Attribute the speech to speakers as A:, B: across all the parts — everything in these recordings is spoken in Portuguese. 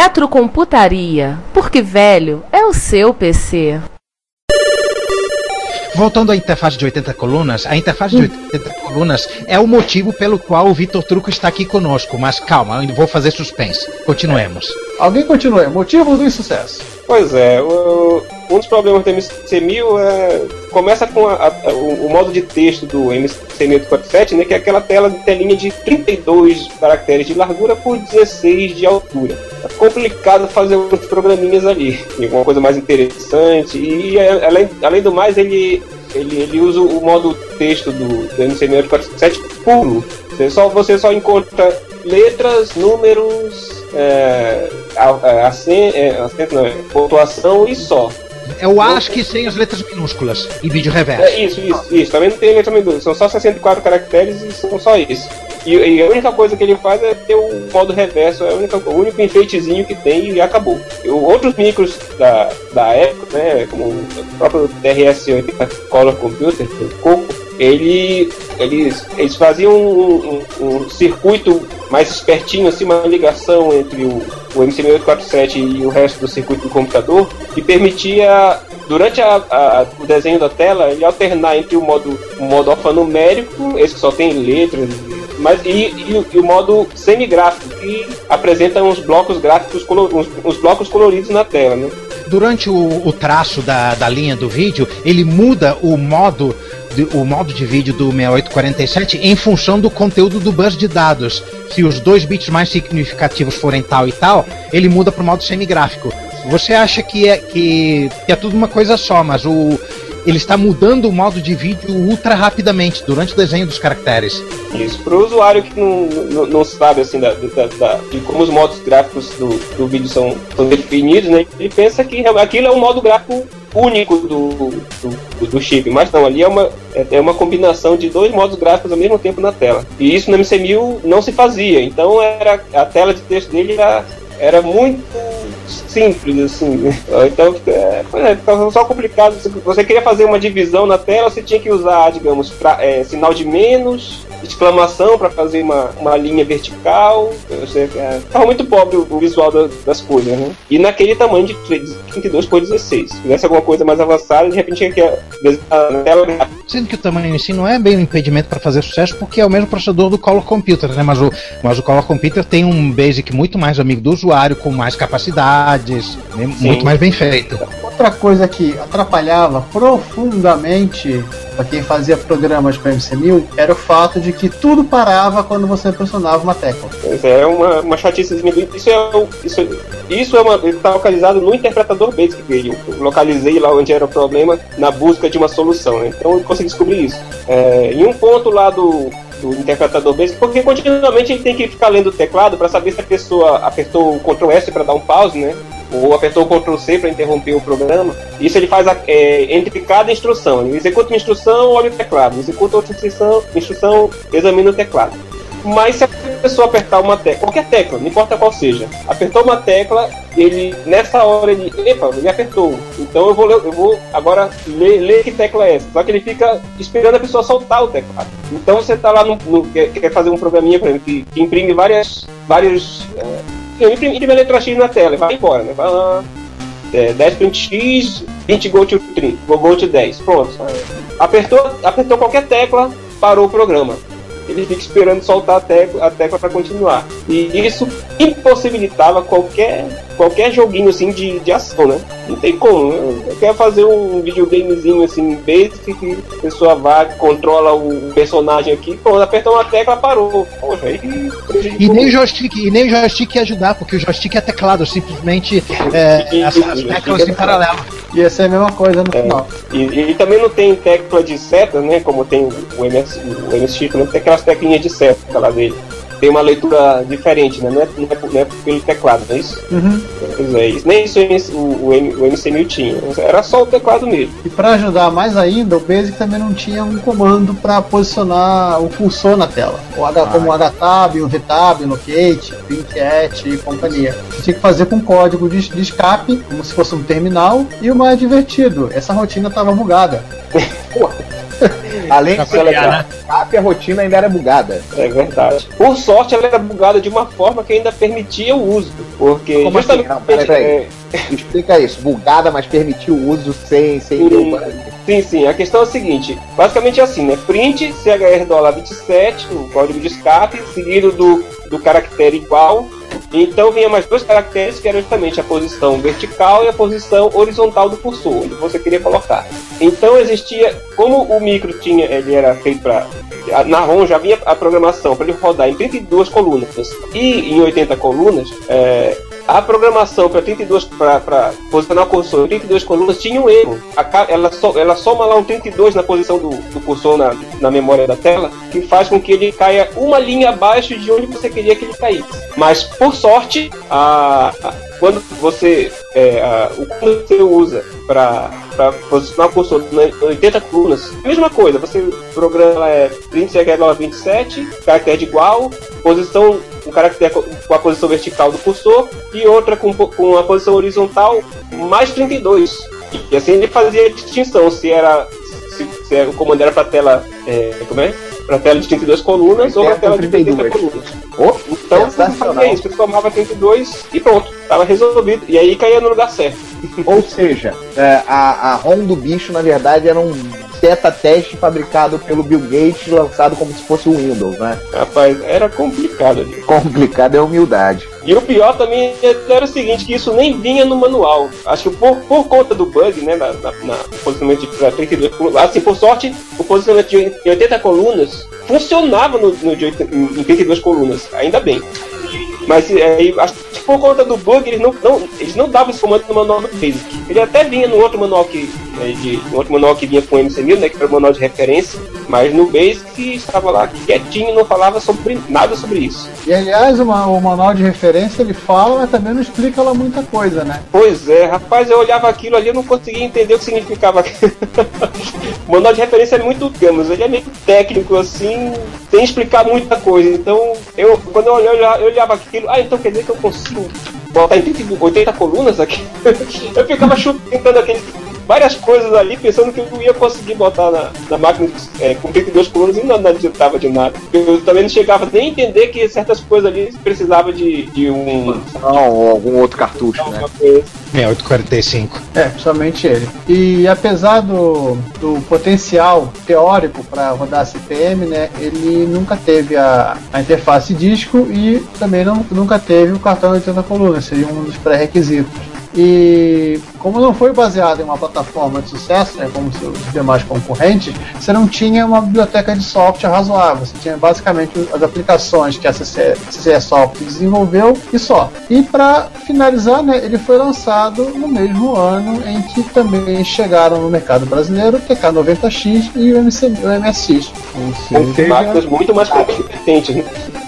A: Retrocomputaria, porque velho é o seu PC.
B: Voltando à interface de 80 colunas, a interface de 80 colunas é o motivo pelo qual o Vitor Truco está aqui conosco. Mas calma, eu ainda vou fazer suspense. Continuemos.
C: Alguém continue. Motivo do insucesso.
D: Pois é, o- um dos problemas do MC1000 é, começa com a- a- o, o modo de texto do MC1047, né, que é aquela tela telinha de 32 caracteres de largura por 16 de altura. É complicado fazer uns programinhas ali, alguma coisa mais interessante, e é, além, além do mais ele, ele, ele usa o modo texto do, do MC1047 puro. Você só, você só encontra letras, números, é, é, acento não, é, pontuação e só.
B: É o ASCII sem as letras minúsculas e vídeo reverso.
D: É isso, isso, isso. Também não tem letra minúscula, são só 64 caracteres e são só isso. E, e a única coisa que ele faz é ter o modo reverso, é o único enfeitezinho que tem e acabou. E outros micros da, da época, né, como o próprio TRS-80 Color Computer, o Coco, ele, eles, eles faziam um, um- um circuito mais espertinho, assim, uma ligação entre o, o MC1047 e o resto do circuito do computador, que permitia, durante a- a- o desenho da tela, ele alternar entre o modo, o modo alfanumérico, esse que só tem letras, mas, e, e e o modo semigráfico, que apresenta uns blocos gráficos, uns, uns blocos coloridos na tela, né?
B: Durante o, o traço da, da linha do vídeo, ele muda o modo o modo de vídeo do 6847 em função do conteúdo do bus de dados. Se os dois bits mais significativos forem tal e tal, ele muda para o modo semigráfico. Você acha que é, que, que é tudo uma coisa só, mas o, ele está mudando o modo de vídeo ultra rapidamente durante o desenho dos caracteres.
D: Isso, para o usuário que não, não, não sabe assim da, da- da- de como os modos gráficos do, do vídeo são, são definidos, né? Ele pensa que aquilo é um modo gráfico único do, do, do chip, mas não, ali é uma, é é uma combinação de dois modos gráficos ao mesmo tempo na tela. E isso no MC1000 não se fazia, então era a tela de texto dele era, era muito simples, assim. Então, é, é, ficava só complicado. Você queria fazer uma divisão na tela, você tinha que usar, digamos, pra- é, sinal de menos, exclamação para fazer uma, uma linha vertical. Você, é, ficava muito pobre o, o visual da- das coisas, né? E naquele tamanho de 32 por 16. Se fizesse alguma coisa mais avançada, de repente tinha que desenhar na tela
B: Sendo que o tamanho em si não é bem um impedimento para fazer sucesso, porque é o mesmo processador do Color Computer, né? Mas o, mas o Color Computer tem um basic muito mais amigo do usuário, com mais capacidades, né? muito mais bem feito.
C: Outra coisa que atrapalhava profundamente para quem fazia programas para MC1000 era o fato de que tudo parava quando você pressionava uma tecla.
D: Pois é, é uma, uma chatice. Isso é, isso, isso é uma. Está localizado no interpretador Basic dele. Eu localizei lá onde era o problema na busca de uma solução. né? Então eu consegui descobrir isso. É, em um ponto lá do, do interpretador Basic, porque continuamente ele tem que ficar lendo o teclado para saber se a pessoa apertou o Ctrl S para dar um pause, né? Ou apertou o Ctrl C para interromper o programa. Isso ele faz é, entre cada instrução. Ele executa uma instrução, olha o teclado. Executa outra instrução, instrução examina o teclado. Mas se a pessoa apertar uma tecla, qualquer tecla, não importa qual seja, apertou uma tecla, ele nessa hora ele, epa, ele apertou. Então eu vou, eu vou agora ler, ler que tecla é essa. Só que ele fica esperando a pessoa soltar o teclado. Então você tá lá no, no- quer, quer fazer um programinha para que, que imprime várias, vários, é, imprime, imprime a letra X na tela, vai embora, né? Vai lá, é, 10 print X, 20 go to 30, go, go to 10. Pronto. Apertou, apertou qualquer tecla, parou o programa. Ele fica esperando soltar a tecla, a tecla para continuar. E isso impossibilitava qualquer qualquer joguinho assim de, de ação, né? Não tem como. Né? Eu quero fazer um videogamezinho assim, basic, que a pessoa vai, controla o personagem aqui, pronto, aperta uma tecla, parou. Poxa, aí
B: e nem o joystick, e nem o joystick ia ajudar, porque o joystick é teclado, simplesmente é, as, as teclas em paralelo.
C: Ia ser a mesma coisa no
D: É.
C: final.
D: E, e também não tem tecla de seta, né? Como tem o MS, o MS não tem aquelas teclinhas de seta lá dele. Tem uma leitura diferente, né? Não é, não é, não é pelo teclado, não é isso?
C: Uhum.
D: Pois é, isso, nem isso o, o, o, M- o MC1000 tinha. Era só o teclado mesmo.
C: E para ajudar mais ainda, o Basic também não tinha um comando para posicionar o cursor na tela. O H, como o HTAB, o VTAB, o Locate, Pincat e companhia. Você tinha que fazer com código de, de escape, como se fosse um terminal, e o mais divertido, essa rotina estava bugada.
E: Além de ser legal, escape, a rotina ainda era bugada.
D: É verdade. Por sorte, ela era bugada de uma forma que ainda permitia o uso. Porque
E: Como assim?
D: justamente.
E: Não, peraí, peraí.
D: é,
E: Explica isso. Bugada, mas permitiu o uso sem, sem bug.
D: Sim, sim. A questão é a seguinte: basicamente é assim, né? Print CHR dólar 27, o código de escape, seguido do, do caractere igual. Então vinha mais dois caracteres que eram justamente a posição vertical e a posição horizontal do cursor, onde você queria colocar. Então existia, como o micro tinha, ele era feito para na ROM já havia a programação para ele rodar em 32 colunas e em 80 colunas, é, a programação para 32 para posicionar o cursor em 32 colunas tinha um erro. A ela, so- ela soma lá um 32 na posição do, do cursor na, na memória da tela, que faz com que ele caia uma linha abaixo de onde você queria que ele caísse. Mas por sorte, a- quando você é, a- o quando você usa para posicionar o cursor em 80 colunas, mesma coisa, você programa é, print CHR 27, caractere igual, posição um caractere co- com a posição vertical do cursor e outra com, com a posição horizontal mais 32. E assim ele fazia distinção se era se, se era- o comando era para tela é, como é? Para tela de 32 colunas ou para tela de 80
E: 32.
D: colunas.
E: Oh,
D: Então você fazia isso, você tomava 32 e pronto, tava resolvido. E aí caía no lugar certo.
E: Ou seja, é, a, a ROM do bicho, na verdade, era um beta teste fabricado pelo Bill Gates, lançado como se fosse o Windows, né?
D: Rapaz, era complicado ali.
E: Complicado é humildade.
D: E o pior também era o seguinte, que isso nem vinha no manual. Acho que por, por conta do bug, né, na, na, na posicionamento de pra 32 colunas, assim, por sorte, o posicionamento de 80 colunas funcionava no, no de 80 em 32 colunas, ainda bem. Mas aí, acho que por conta do bug, eles não, não, eles não davam esse comando no manual do Basic. Ele até vinha no outro manual que, né, de, no outro manual que vinha com o MC1000, né, que era o manual de referência, mas no Basic estava lá quietinho, não falava sobre nada sobre isso.
C: E aliás, o, ma- o manual de referência ele fala, mas também não explica lá muita coisa, né?
D: Pois é, rapaz, eu olhava aquilo ali e não conseguia entender o que significava aquilo. o manual de referência é muito, digamos, ele é meio técnico assim, sem explicar muita coisa. Então, eu, quando eu olhava, eu olhava- aquilo, ah, então quer dizer que eu consigo botar em 30 80 colunas aqui? eu ficava chutando, aqueles, várias coisas ali, pensando que eu ia conseguir botar na, na máquina é, com 32 colunas e não, não adiantava de nada. Eu também não chegava nem a entender que certas coisas ali precisava de, de um.
E: Não, ou algum outro cartucho, né?
D: coisa.
B: 6845.
C: É, principalmente ele. E apesar do, do potencial teórico para rodar CPM, né, ele nunca teve a, a interface disco e também não, nunca teve o cartão 80 colunas, seria um dos pré-requisitos. E como não foi baseado em uma plataforma de sucesso, né, como seus demais concorrentes, você não tinha uma biblioteca de software razoável. Você tinha basicamente as aplicações que a CC, CCE Software desenvolveu e só. E para finalizar, né, ele foi lançado no mesmo ano em que também chegaram no mercado brasileiro o TK90X e o, MC, o MSX.
E: Ou seja,
D: máquinas muito mais competentes, né?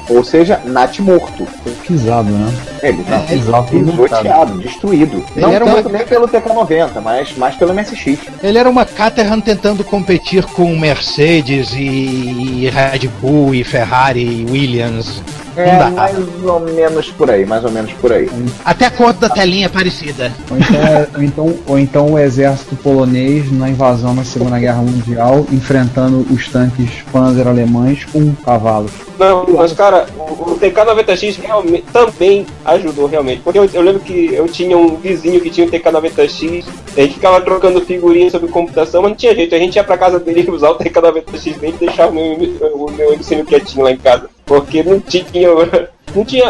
E: ou seja, Nat morto.
F: Pisado, né?
E: Ele tá
F: Pisado,
E: pisoteado, destruído.
B: Ele
E: Não
B: era uma-
E: pelo TK90, mas mais pelo MSX.
B: Ele era uma Caterham tentando competir com Mercedes e Red Bull e Ferrari e Williams.
E: É,
B: dá.
E: mais ou menos por aí, mais ou menos por aí.
B: Até a cor da telinha é parecida.
F: Ou então, é- ou então, ou então o exército polonês na invasão na Segunda Guerra Mundial, enfrentando os tanques panzer alemães com cavalos.
D: Não, mas cara, o, o TK-90X realmente também ajudou realmente. Porque eu, eu lembro que eu tinha um vizinho que tinha um TK-90X, a gente ficava trocando figurinhas sobre computação, mas não tinha jeito, a gente ia pra casa dele usar o TK-90X dele e deixar o meu, o meu MCM quietinho lá em casa. Porque não tinha. Não tinha.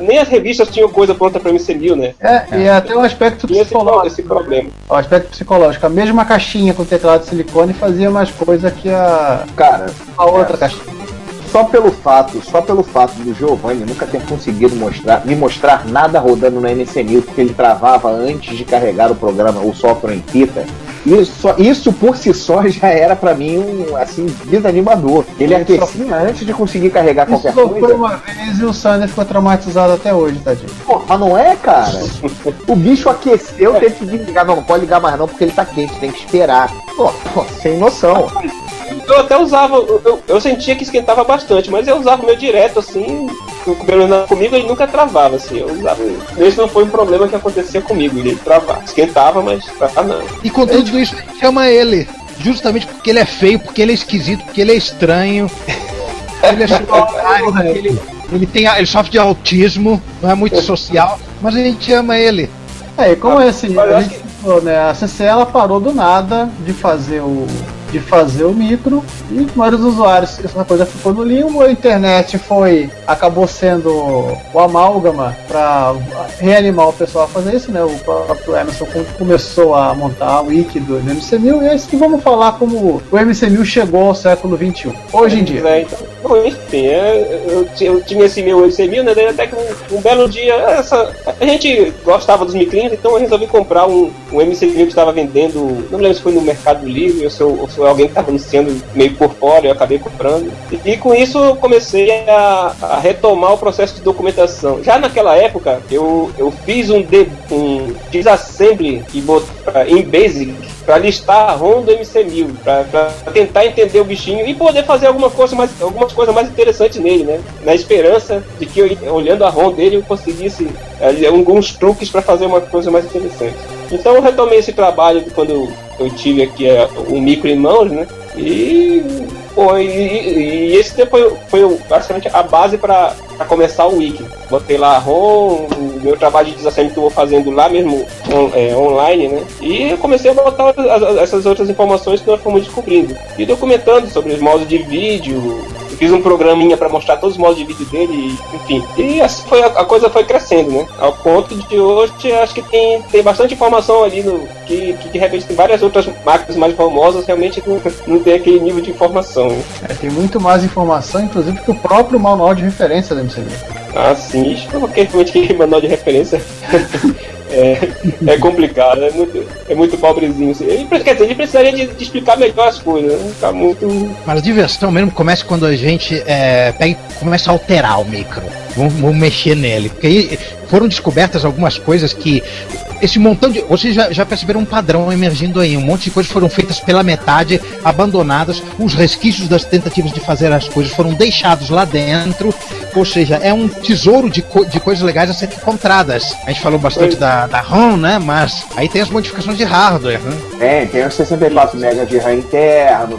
D: Nem as revistas tinham coisa pronta pra MC1000, né?
C: É, e até o aspecto
D: Tinha
C: psicológico.
D: esse problema.
C: O aspecto psicológico. A mesma caixinha com teclado de silicone fazia mais coisa que a,
E: Cara,
C: a outra caixinha.
E: só pelo fato, só pelo fato do Giovanni nunca ter conseguido mostrar, me mostrar nada rodando no NC1000, porque ele travava antes de carregar o programa, o software em fita. Isso, só- isso por si só já era pra mim um assim desanimador. Ele
C: só-
E: aquecia antes de conseguir carregar
C: Isso
E: qualquer
C: só foi
E: coisa.
C: uma vez e o Sander ficou traumatizado até hoje, tadinho.
E: Pô, mas não é, cara? O bicho aqueceu, teve que desligar. Não, não pode ligar mais não, porque ele tá quente, tem que esperar. Pô, pô, sem noção.
D: Eu até usava, eu, eu- eu sentia que esquentava bastante, mas eu usava o meu direto assim, pelo menos comigo ele nunca travava, assim, eu usava. Esse não foi um problema que acontecia comigo, ele travava. Esquentava, mas travava não.
B: E com tudo isso, a gente chama ele. Justamente porque ele é feio, porque ele é esquisito, porque ele é estranho. Ele é solitário, ele, ele, tem, ele sofre de autismo, não é muito social, mas a gente ama ele.
C: É, e como é assim, a gente falou, né, a CC ela parou do nada de fazer o de fazer o micro e vários usuários essa coisa ficou no limbo, a internet foi acabou sendo o amálgama para reanimar o pessoal a fazer isso, né? O próprio Emerson com- começou a montar a wiki do MC1000 e é isso que vamos falar como o MC1000 chegou ao século 21. Hoje em dia.
D: É, então, bom, enfim, é, eu, eu tinha esse meu MC1000, né? daí até que um, um belo dia, essa, a gente gostava dos micrinhos, então eu resolvi comprar um, um MC1000 que estava vendendo, não lembro se foi no Mercado Livre ou se, eu- ou se alguém que estava anunciando meio por fora, eu acabei comprando. E, e com isso eu comecei a, a retomar o processo de documentação. Já naquela época, eu, eu fiz um, de, um disassembly e em Basic para listar a ROM do MC1000, para tentar entender o bichinho e poder fazer alguma coisa mais, algumas coisas mais interessantes nele, né? Na esperança de que olhando a ROM dele eu conseguisse eh, alguns truques para fazer uma coisa mais interessante. Então eu retomei esse trabalho quando eu, tive aqui eh, o micro em mãos, né? E, pô, e, e- esse tempo foi, foi basicamente a base para começar o wiki. Botei lá a ROM, o meu trabalho de desassembly que eu vou fazendo lá mesmo on- é, online, né? E eu comecei a botar as- essas outras informações que nós fomos descobrindo. E documentando sobre os modos de vídeo. Fiz um programinha para mostrar todos os modos de vídeo dele, e, enfim. E assim foi, a, coisa foi crescendo, né? Ao ponto de hoje, acho que tem, tem bastante informação ali no, que, que de repente tem várias outras máquinas mais famosas, realmente não, não tem aquele nível de informação. né?
C: É, tem muito mais informação, inclusive, que o próprio manual de referência do MCD.
D: Ah, sim, isso porque realmente que manual de referência é, é complicado, é muito, é muito pobrezinho. Ele, quer dizer, ele precisaria de, de explicar melhor as coisas, né? Tá muito.
B: Mas a diversão mesmo começa quando a gente é, pega começa a alterar o micro. Vamos, vamos mexer nele. Porque aí foram descobertas algumas coisas que. Esse montão de. Vocês já, já perceberam um padrão emergindo aí. Um monte de coisas foram feitas pela metade, abandonadas. Os resquícios das tentativas de fazer as coisas foram deixados lá dentro. Ou seja, é um tesouro de, co- de coisas legais a serem encontradas. A gente falou bastante da, da ROM, né? Mas aí tem as modificações de hardware, né?
E: Tem, tem os 64 MB de RAM interno.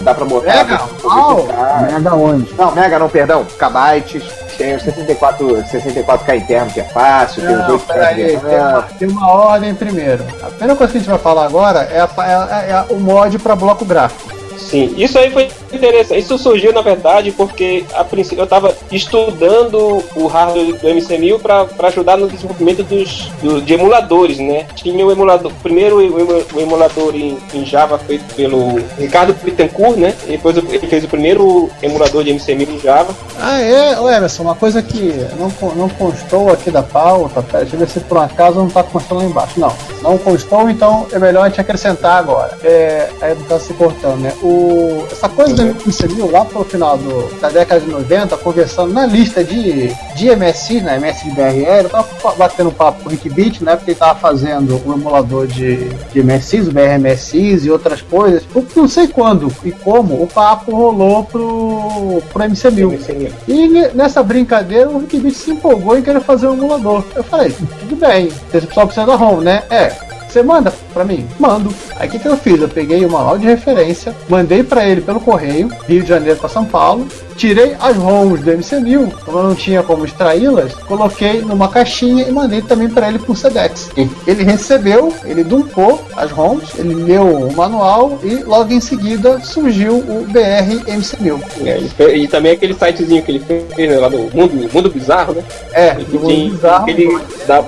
E: Dá pra botar.
C: Mega?
E: pra.
F: Mega onde?
E: Não, Mega não, perdão, kbytes. Tem os 64, 64K interno que é fácil, tem os
C: Não,
E: 8
C: peraí,
E: de
C: tem uma, tem uma ordem primeiro. A primeira coisa que a gente vai falar agora é, a- é é o mod para bloco gráfico.
D: Sim, isso aí foi interessante. Isso surgiu, na verdade, porque a princípio eu estava estudando o hardware do MC1000 para ajudar no desenvolvimento dos, do- de emuladores, né? Tinha o emulador, primeiro o, emu- o emulador em, em Java feito pelo Ricardo Bittencourt, né? E depois ele fez o primeiro emulador de MC1000 em Java.
C: Ah, é, Ô, Emerson, uma coisa que não, não constou aqui da pauta, pera, deixa eu ver se por um acaso não está constando lá embaixo. Não, não constou, então é melhor a gente acrescentar agora. É, aí não tá se cortando, né? O, essa coisa do MCMil lá pro final do, da década de 90, conversando na lista de, de MSI, né, MS de BRL, eu tava batendo papo com o Rick Beat, né, porque ele tava fazendo um emulador de, de MSIs, o BRMSIs e outras coisas. Eu não sei quando e como o papo rolou pro, pro MC1000. E nessa brincadeira o Rick Beat se empolgou em querer fazer um emulador. Eu falei, tudo bem, você só precisa da ROM, né? É, você manda pra mim? Mando. Aí o que, que eu fiz? Eu peguei o manual de referência, mandei para ele pelo correio, Rio de Janeiro para São Paulo, tirei as ROMs do MC1000, como eu não tinha como extraí-las, coloquei numa caixinha e mandei também para ele por Sedex. Ele recebeu, ele dumpou as ROMs, ele leu o manual e logo em seguida surgiu o BR MC1000.
D: É, e também aquele sitezinho que ele fez né, lá do Mundo, Mundo Bizarro, né?
C: É, do Mundo Bizarro.
D: Ele dá,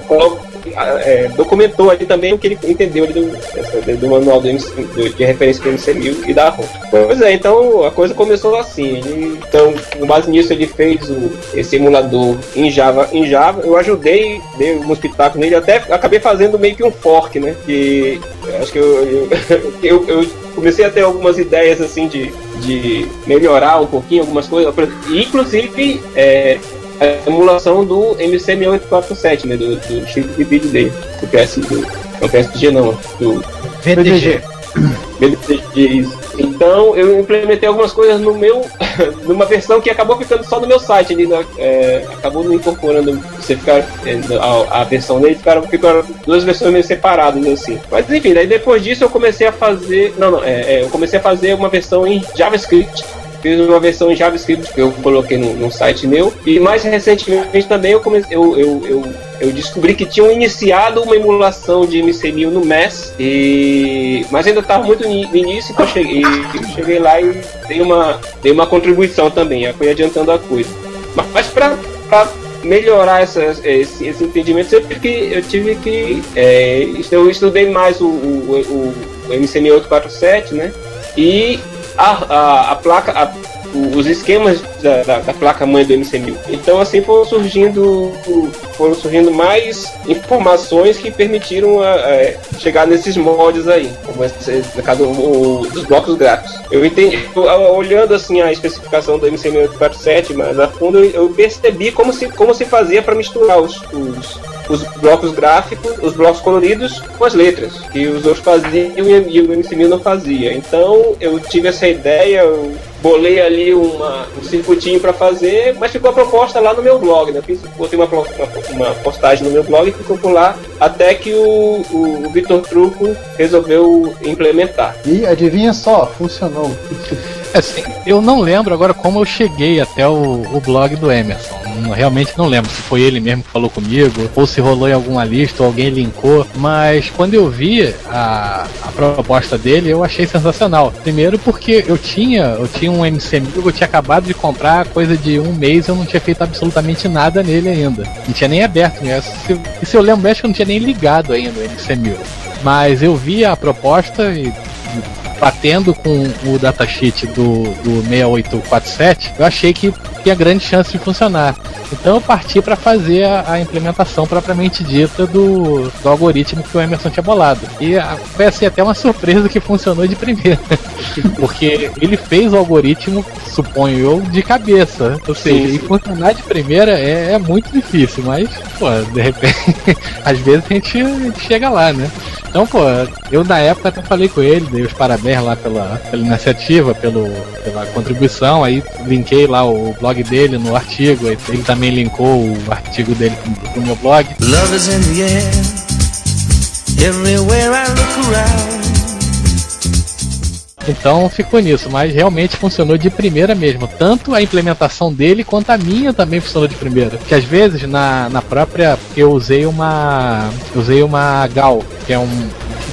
D: é, documentou ali também o que ele entendeu ali do, do manual do, do, de referência do MC1000 e da ROM. Pois é, então a coisa começou assim. Ele, então, com base nisso, ele fez o, esse emulador em Java. Em Java, eu ajudei, dei um espetáculo nele, até acabei fazendo meio que um fork, né? Que acho que eu, eu, eu, eu comecei a ter algumas ideias assim de, de melhorar um pouquinho algumas coisas. Inclusive, é, a emulação do MC6847, né? Do, do chip de vídeo dele. Do PS, do, não, PSG não, do
B: VDG.
D: VDG, isso. Então eu implementei algumas coisas no meu, numa versão que acabou ficando só no meu site ali, né? é, acabou não incorporando você ficar é, a, a, versão dele, ficaram, ficaram duas versões meio separadas assim. Mas enfim, daí depois disso eu comecei a fazer, não, não, é, é eu comecei a fazer uma versão em JavaScript fiz uma versão em JavaScript que eu coloquei no, no site meu. E mais recentemente também eu, comecei, eu, eu, eu, eu descobri que tinham iniciado uma emulação de MC1000 no MES, e... mas ainda estava muito no início, então eu cheguei, eu cheguei lá e dei uma, dei uma contribuição também, fui adiantando a coisa. Mas para melhorar essa, esse, esse entendimento, tive que, eu, tive que é, eu estudei mais o, o, o, o MC6847, né? E a, a, a placa, a, os esquemas da, da, da, placa mãe do MC1000. Então assim foram surgindo, foram surgindo mais informações que permitiram a, chegar nesses moldes aí, como esse, no caso o, dos blocos gráficos. Eu entendi, olhando assim a especificação do MC1047 mais a fundo, eu, eu percebi como se, como se fazia para misturar os, os os blocos gráficos, os blocos coloridos com as letras, que os outros faziam e o MC1000 não fazia. Então eu tive essa ideia, eu bolei ali uma, um circuitinho para fazer, mas ficou a proposta lá no meu blog, né? Fiz, botei uma, uma, postagem no meu blog e ficou por lá até que o, o, o Vitor Truco resolveu implementar.
C: E adivinha só, funcionou.
G: Assim, eu não lembro agora como eu cheguei até o, o blog do Emerson. Realmente não lembro se foi ele mesmo que falou comigo, ou se rolou em alguma lista, ou alguém linkou. Mas quando eu vi a, a proposta dele, eu achei sensacional. Primeiro porque eu tinha, eu tinha um MC eu tinha acabado de comprar, coisa de um mês eu não tinha feito absolutamente nada nele ainda. Não tinha nem aberto, né? Se, e se eu lembro, acho que eu não tinha nem ligado ainda o MC1000. Mas eu vi a proposta e batendo com o datasheet do, do 6847, eu achei que tinha grande chance de funcionar. Então eu parti para fazer a, a, implementação propriamente dita do, do algoritmo que o Emerson tinha bolado. E a, foi assim, até uma surpresa que funcionou de primeira. Porque ele fez o algoritmo, suponho eu, de cabeça. Ou seja, sim, sim. e funcionar de primeira é, é, muito difícil, mas, pô, de repente, às vezes a gente, a gente chega lá, né? Então, pô, eu na época até falei com ele, dei os parabéns lá pela, pela iniciativa, pelo, pela contribuição, aí linkei lá o blog dele no artigo, ele também linkou o artigo dele pro, meu blog. Love is in the air, everywhere I look around. Então ficou nisso, mas realmente funcionou de primeira mesmo. Tanto a implementação dele quanto a minha também funcionou de primeira. Que às vezes na, na própria. Eu usei uma. Usei uma GAL, que é um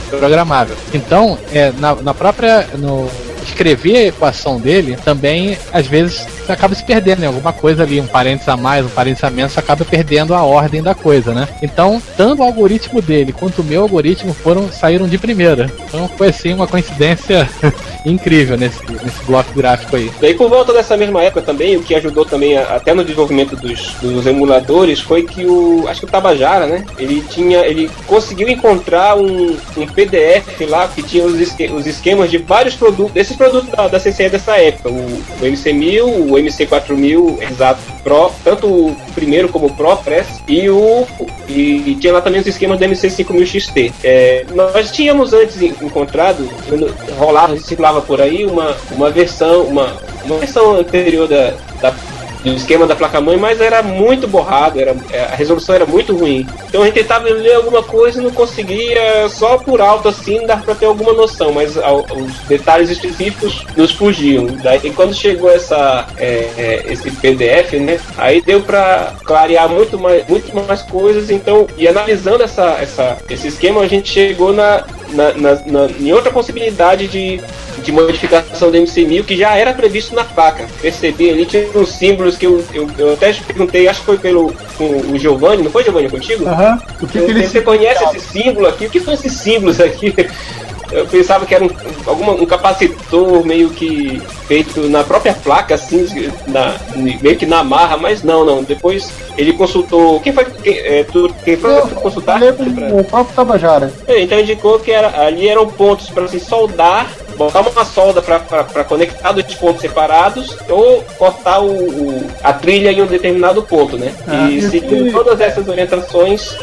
G: programável. Então, é, na, na própria. No, escrever a equação dele também, às vezes, acaba se perdendo em né? alguma coisa ali, um parênteses a mais, um parênteses a menos, acaba perdendo a ordem da coisa, né? Então, tanto o algoritmo dele quanto o meu algoritmo foram saíram de primeira. Então foi assim uma coincidência incrível nesse, nesse bloco gráfico aí.
D: Daí por volta dessa mesma época também, o que ajudou também a- até no desenvolvimento dos, dos emuladores foi que o. Acho que o Tabajara, né? Ele tinha. Ele conseguiu encontrar um, um PDF lá que tinha os, esque- os esquemas de vários produtos, desses produtos da, da CCE dessa época. O, o MC1000, o MC4000 Exato Pro, tanto o primeiro como o Pro Press, e o. E, e tinha lá também os esquemas do MC5000 XT. É, nós tínhamos antes en- encontrado, rolava, circulava por aí uma, uma versão, uma, uma versão anterior da, da do esquema da placa-mãe, mas era muito borrado, era, é, a resolução era muito ruim. Então a gente tentava ler alguma coisa e não conseguia, só por alto assim, dar para ter alguma noção, mas ao- os detalhes específicos nos fugiam. Daí quando chegou essa, é, é, esse PDF, né, aí deu para clarear muito mais, muito mais coisas, então, e analisando essa, essa, esse esquema, a gente chegou na, na, na, na- em outra possibilidade de, de modificação do MC1000 que já era previsto na placa. Percebi ali, tinha uns símbolos que eu, eu, eu até perguntei, acho que foi pelo o Giovanni, não foi Giovanni contigo?
C: Aham. O que, que ele
D: Você conhece esse símbolo aqui? O que são esses símbolos aqui? Eu pensava que era um, alguma, um capacitor meio que feito na própria placa, assim, na, meio que na marra, mas não, não. Depois ele consultou. Quem foi quem, é, tu, quem foi tu consultar?
C: falei com o próprio Tabajara.
D: É, Então indicou que era, ali eram pontos para se soldar, botar uma solda para conectar dois pontos separados ou cortar o, o- a trilha em um determinado ponto, né?
C: Ah,
D: e seguindo todas essas orientações,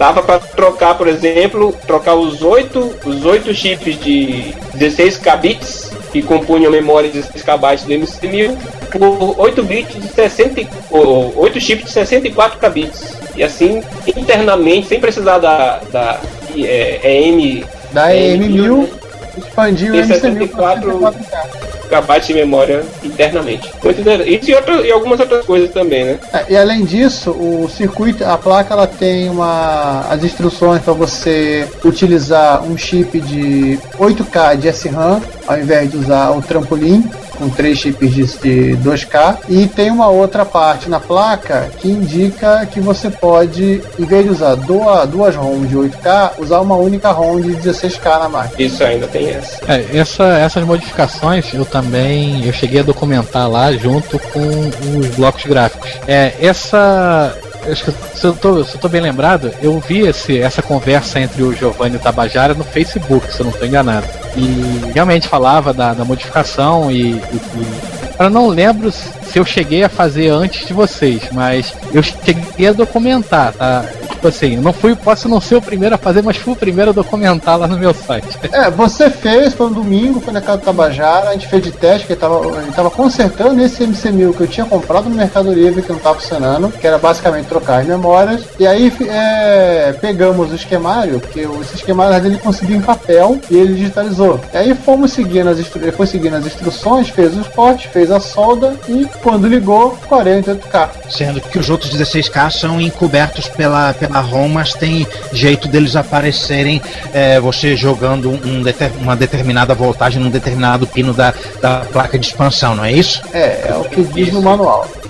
D: dava para trocar, por exemplo, trocar os oito os oito chips de 16 kbits que compunham a memória de 16 KB do MC1000 por 8 bits de 60 e- ou 8 chips de 64 kbits. E assim, internamente, sem precisar da, da é, EM
C: Da EM1000
D: né?
C: Expandiu o
D: Tem
C: MC1000 para
D: 64
C: 64K.
D: KB de memória internamente. Interessante. Isso e, outra- e algumas outras coisas também, né?
C: É, e além disso, o circuito, a placa ela tem uma as instruções para você utilizar um chip de 8K de SRAM ao invés de usar o trampolim com três chips de, de 2K e tem uma outra parte na placa que indica que você pode, em vez de usar duas, duas ROM de 8K, usar uma única ROM de 16K na máquina.
D: Isso ainda tem essa.
G: É, essa- essas modificações eu também eu cheguei a documentar lá junto com os blocos gráficos. É, essa. Acho que, se, eu tô, se eu tô bem lembrado, eu vi esse, essa conversa entre o Giovanni e o Tabajara no Facebook, se eu não estou enganado. E realmente falava da, da modificação e, e, e eu não lembro se eu cheguei a fazer antes de vocês, mas eu cheguei a documentar, tá? Tipo assim, eu não fui, posso não ser o primeiro a fazer, mas fui o primeiro a documentar lá no meu site.
C: É, você fez, foi um domingo, foi na casa do Tabajara, a gente fez de teste, que ele tava, ele tava consertando esse MC1000 que eu tinha comprado no Mercado Livre, que não tava funcionando, que era basicamente trocar as memórias. E aí é, pegamos o esquemário, porque o- esse esquemário ele conseguiu em papel e ele digitalizou. E aí fomos seguindo as, instru- ele foi seguindo as instruções, fez os cortes, fez a solda e quando ligou, 48K.
B: Sendo que os outros 16K são encobertos pela, pela ROM, mas tem jeito deles aparecerem é, você jogando um deter- uma determinada voltagem num determinado pino da, da placa de expansão, não é isso?
C: É, é o que diz no manual.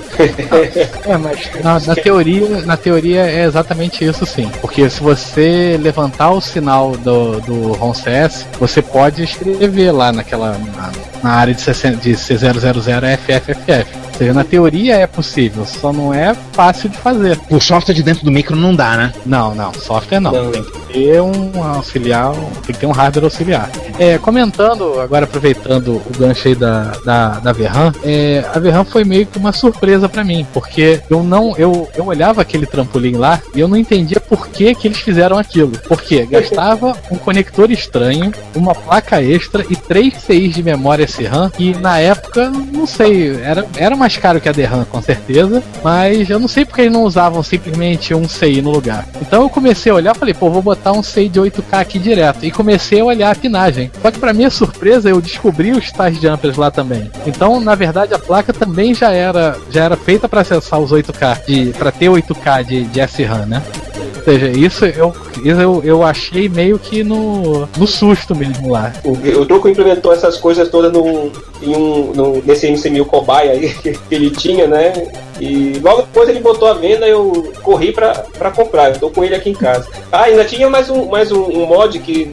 G: É, mas na, na teoria, na teoria é exatamente isso sim. Porque se você levantar o sinal do, do ROM CS, você pode escrever lá naquela na, na área de, 60 de C000 FFFF. Seja, na teoria é possível, só não é fácil de fazer.
B: O software de dentro do micro não dá, né?
G: Não, não, software não.
D: Não.
G: Tem que ter um auxiliar, tem que ter um hardware auxiliar. É, comentando, agora aproveitando o gancho aí da, da, da Verran, é, a Verran foi meio que uma surpresa pra mim, porque eu não, eu, eu olhava aquele trampolim lá e eu não entendia por que, que eles fizeram aquilo. Porque gastava um conector estranho, uma placa extra e três CIs de memória SRAM, e na época, não sei, era, era mais caro que a DRAM, com certeza, mas eu não sei porque eles não usavam simplesmente um CI no lugar. Então eu comecei a olhar falei, pô, vou botar um CI de 8K aqui direto. E comecei a olhar a pinagem. Só que pra minha surpresa, eu descobri os tais jumpers lá também. Então, na verdade, a placa também já era, já era feita para acessar os 8K, de, para ter 8K de, de SRAM, né? Ou seja, isso eu, Isso eu, eu achei meio que no, no susto mesmo lá.
D: O, o Truco implementou essas coisas todas no, em um, no, nesse MC1000 cobaia aí que ele tinha, né? E logo depois ele botou a venda eu corri pra, pra comprar. Eu tô com ele aqui em casa. Ah, ainda tinha mais um, mais um, um mod que,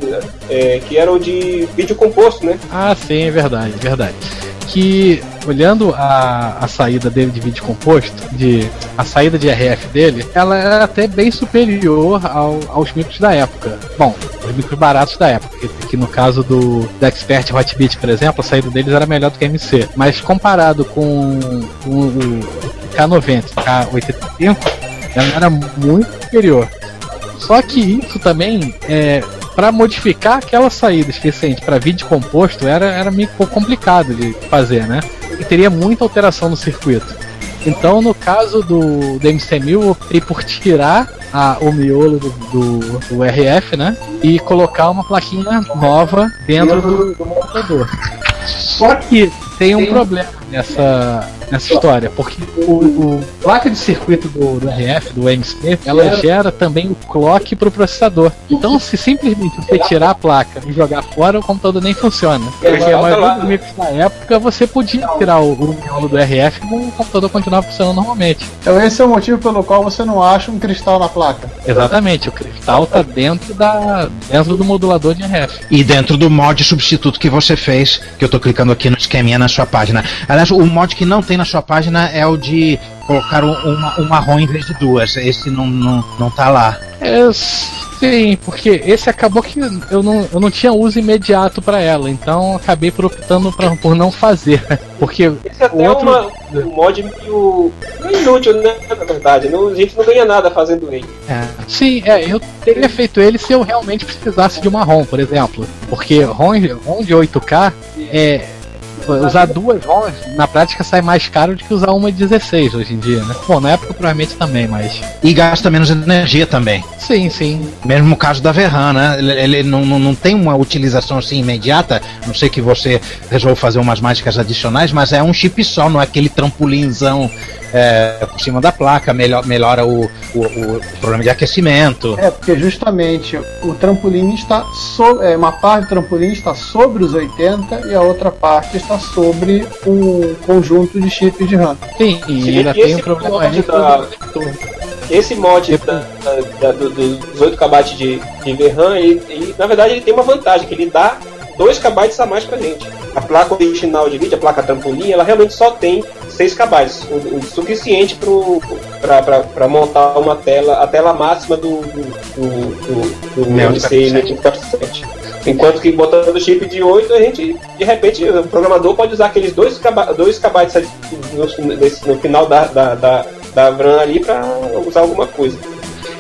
D: é, que era o de vídeo composto, né?
G: Ah, sim, é verdade, é verdade. Que olhando a, a saída dele de vídeo composto, de a saída de RF dele, ela era até bem superior ao, aos micros da época. Bom, os micros baratos da época, que, que no caso do, do Expert Hotbit, por exemplo, a saída deles era melhor do que a MC. Mas comparado com, com o K90 K85, ela era muito superior. Só que isso também é, para modificar aquela saída especiente para vídeo composto era, era meio complicado de fazer, né? E teria muita alteração no circuito. Então, no caso do, do MC1000, eu optei por tirar a, o miolo do, do, do, RF, né? E colocar uma plaquinha nova dentro do, do computador. Só que tem um problema nessa, nessa história, porque o, o placa de circuito do, do RF, do MC, ela gera também o clock para o processador. Então, se simplesmente você tirar a placa e jogar fora, o computador nem funciona. Porque a maioria dos micros na época você podia tirar o, o miolo do RF e o computador continuava funcionando normalmente.
C: Então, esse é o motivo pelo qual você não acha um cristal na placa.
G: Exatamente, o cristal está dentro, da, dentro do modulador de RF.
B: E dentro do mod substituto que você fez, que eu estou clicando aqui no esqueminha na sua página. Aliás, o mod que não tem na sua página é o de colocar uma, um marrom em vez de duas. Esse não, não, não tá lá.
G: É, sim, porque esse acabou que eu não, eu não tinha uso imediato para ela, então acabei por optando pra, por não fazer. Porque
D: esse até é outro... é uma, um mod meio inútil, né? Na verdade, não, a gente não ganha nada fazendo ele.
G: É. Sim, é, eu teria feito ele se eu realmente precisasse de uma ROM, por exemplo. Porque ROM, ROM de 8K é usar duas ROMs na prática sai mais caro do que usar uma de 16 hoje em dia, né? Bom, na época provavelmente também, mas.
B: E gasta menos energia também.
G: Sim, sim.
B: Mesmo no caso da Verran, né? Ele, ele não, não, não tem uma utilização assim imediata. Não sei que você resolveu fazer umas mágicas adicionais, mas é um chip só, não é aquele trampolinzão é, por cima da placa, melhor, melhora o, o, o, problema de aquecimento.
C: É, porque justamente o trampolim está so, é, uma parte do trampolim está sobre os 80 e a outra parte está sobre um conjunto de chips de RAM.
G: Sim, e ainda tem um problema aí. Da,
D: esse mod da, da, do, dos 8 KB de, de VRAM, ele, ele, na verdade ele tem uma vantagem, que ele dá 2 KB a mais pra gente. A placa original de vídeo, a placa trampolim, ela realmente só tem 6 KB, o, o suficiente para montar uma tela, a tela máxima do, do, do, do 547. Enquanto que botando o chip de 8, a gente, de repente, o programador pode usar aqueles 2 KB, 2 KB no, no final da, da, da, da VRAM ali para usar alguma coisa.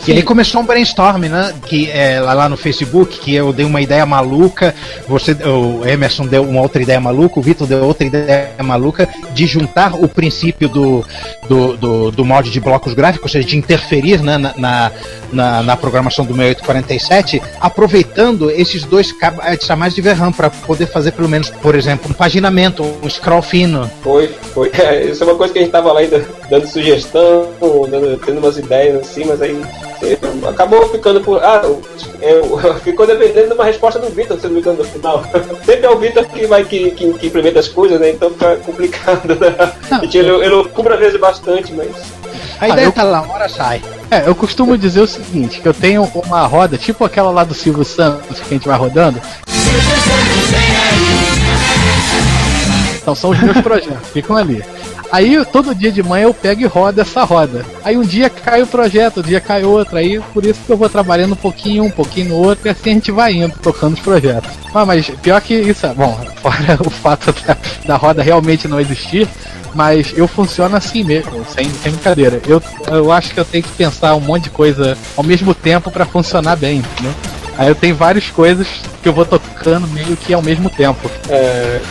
B: E aí começou um brainstorm, né? Que é, lá, no Facebook, que eu dei uma ideia maluca, você, o Emerson deu uma outra ideia maluca, o Vitor deu outra ideia maluca de juntar o princípio do, do, do, do mod de blocos gráficos, ou seja, de interferir né, na, na, na programação do 6847, aproveitando esses dois kbytes a mais de VRAM para poder fazer pelo menos, por exemplo, um paginamento, um scroll fino.
D: Foi, foi. É, isso é uma coisa que a gente tava lá ainda dando sugestão, dando, tendo umas ideias assim, mas aí acabou ficando por. Ah, eu, ficou dependendo de uma resposta do Vitor, se não me engano, no final. Sempre é o Vitor que vai que, que, que, implementa as coisas, né? Então fica complicado, né? Não, ele, ele, cubra às vezes bastante, mas.
B: A ideia ah, eu... tá lá, uma hora sai.
G: É, eu costumo dizer o seguinte, que eu tenho uma roda, tipo aquela lá do Silvio Santos, que a gente vai rodando. Então são os meus projetos, ficam ali. Aí todo dia de manhã eu pego e rodo essa roda. Aí um dia cai o projeto, outro dia cai outro. Aí por isso que eu vou trabalhando um pouquinho, um pouquinho no outro, e assim a gente vai indo, tocando os projetos. Ah, mas pior que isso, é, bom, fora o fato da, da roda realmente não existir, mas eu funciono assim mesmo, sem, sem brincadeira. Eu, eu acho que eu tenho que pensar um monte de coisa ao mesmo tempo para funcionar bem, entendeu? Aí eu tenho várias coisas que eu vou tocando meio que ao mesmo tempo.
D: É.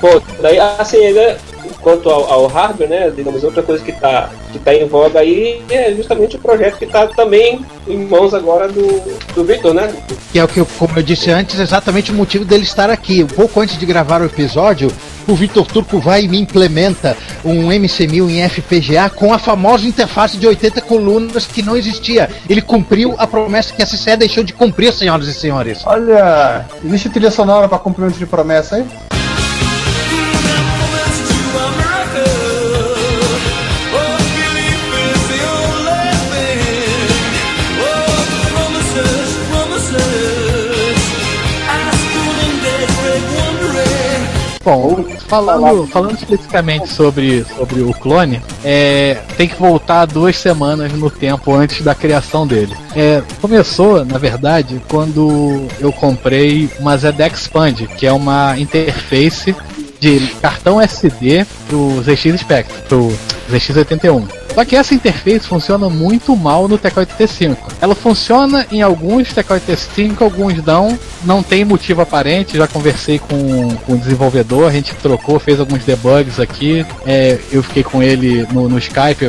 D: Pô, daí assim, ainda quanto ao, ao, hardware, né, digamos, outra coisa que está que tá em voga aí é justamente o projeto que está também em mãos agora do, do Victor, né?
B: Que é o que, como eu disse antes, exatamente o motivo dele estar aqui. Um pouco antes de gravar o episódio, o Vitor Turco vai e me implementa um MC1000 em FPGA com a famosa interface de 80 colunas que não existia. Ele cumpriu a promessa que a CCE deixou de cumprir, senhoras e senhores.
C: Olha, existe trilha sonora pra cumprimento de promessa aí?
G: Bom, falando, falando especificamente sobre, sobre o clone, é, tem que voltar duas semanas no tempo antes da criação dele. É, começou, na verdade, quando eu comprei uma ZX Expand, que é uma interface de cartão SD pro ZX Spectrum, pro ZX81. Só que essa interface funciona muito mal no TK85. Ela funciona em alguns TK85, alguns não. Não tem motivo aparente. Já conversei com, com o desenvolvedor, a gente trocou, fez alguns debugs aqui. É, eu fiquei com ele no, no Skype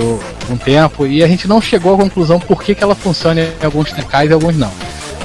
G: um tempo e a gente não chegou à conclusão por que, que ela funciona em alguns TKs e alguns não.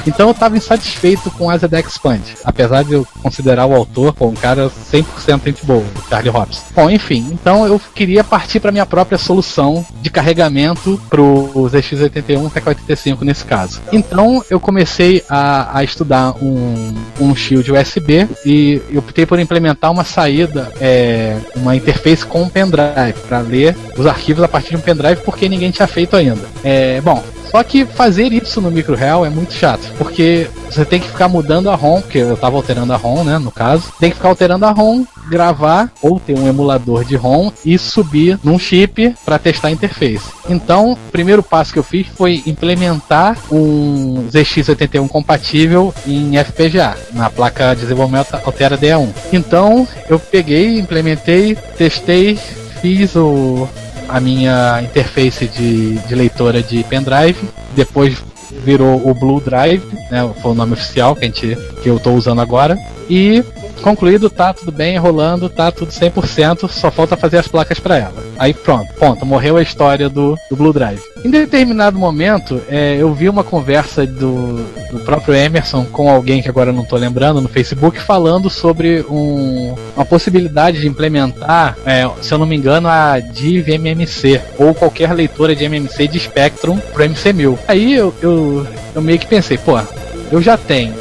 G: Então eu estava insatisfeito com a ZDX Expand, apesar de eu considerar o autor pô, um cara 100% gente boa, o Charlie Hobbs. Bom, enfim, então eu queria partir para minha própria solução de carregamento pro ZX81 TK85 nesse caso. Então eu comecei a, a estudar um, um shield USB e optei por implementar uma saída, é, uma interface com um pendrive para ler os arquivos a partir de um pendrive porque ninguém tinha feito ainda. É, bom, só que fazer isso no micro real é muito chato, porque você tem que ficar mudando a ROM, que eu tava alterando a ROM, né, no caso. Tem que ficar alterando a ROM, gravar ou ter um emulador de ROM e subir num chip para testar a interface. Então, o primeiro passo que eu fiz foi implementar um ZX81 compatível em FPGA, na placa de desenvolvimento Altera DA1. Então, eu peguei, implementei, testei, fiz o a minha interface de, de leitora de pendrive, depois virou o Blue Drive, né, foi o nome oficial que, a gente, que eu estou usando agora, e concluído, tá tudo bem, rolando, tá tudo 100%, só falta fazer as placas para ela. Aí pronto, ponto, morreu a história do, do Blue Drive. Em determinado momento, é, eu vi uma conversa do, do próprio Emerson com alguém que agora não tô lembrando no Facebook, falando sobre um, uma possibilidade de implementar, é, se eu não me engano, a Div MMC, ou qualquer leitora de MMC de Spectrum pro MC1000. Aí eu, eu, eu meio que pensei, pô, eu já tenho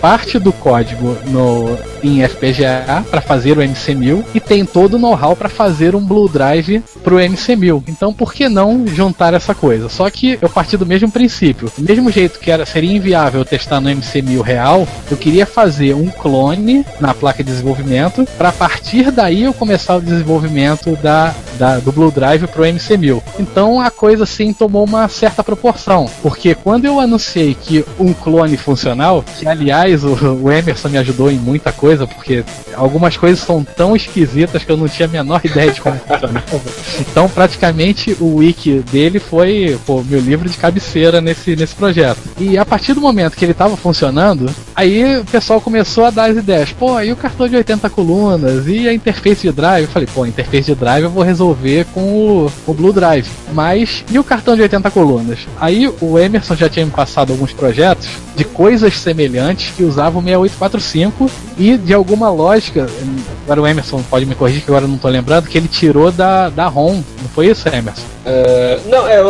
G: parte do código no, em FPGA para fazer o MC1000 e tem todo o know-how para fazer um Blue Drive para o MC1000. Então, por que não juntar essa coisa? Só que eu parti do mesmo princípio. Do mesmo jeito que era, seria inviável testar no MC1000 real, eu queria fazer um clone na placa de desenvolvimento para partir daí eu começar o desenvolvimento da, da do Blue Drive para o MC1000. Então, a coisa assim tomou uma certa proporção, porque quando eu anunciei que um clone funcional, que aliás o, o Emerson me ajudou em muita coisa coisa, porque algumas coisas são tão esquisitas que eu não tinha a menor ideia de como funcionava. Então, praticamente, o wiki dele foi pô, meu livro de cabeceira nesse, nesse projeto. E a partir do momento que ele estava funcionando, aí o pessoal começou a dar as ideias. Pô, e o cartão de 80 colunas? E a interface de drive? Eu falei, pô, a interface de drive eu vou resolver com o, o Blue Drive. Mas, e o cartão de 80 colunas? Aí o Emerson já tinha me passado alguns projetos de coisas semelhantes que usavam o 6845 e de alguma lógica, agora o Emerson pode me corrigir que agora eu não estou lembrando, que ele tirou da, da ROM, não foi isso, Emerson?
D: Uh, não, é eu,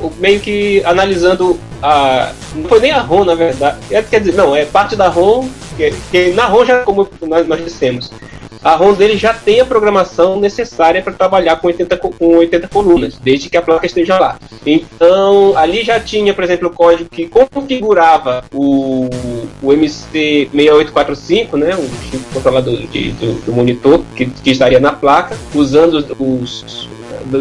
D: eu, meio que analisando a. Não foi nem a ROM, na verdade. É, quer dizer, não, é parte da ROM, que, que na ROM já, como nós, nós dissemos, a ROM dele já tem a programação necessária para trabalhar com 80, com 80 colunas, desde que a placa esteja lá. Então, ali já tinha, por exemplo, o código que configurava o, o MC6845, né, o controlador de, do, do, monitor, que, que estaria na placa, usando os,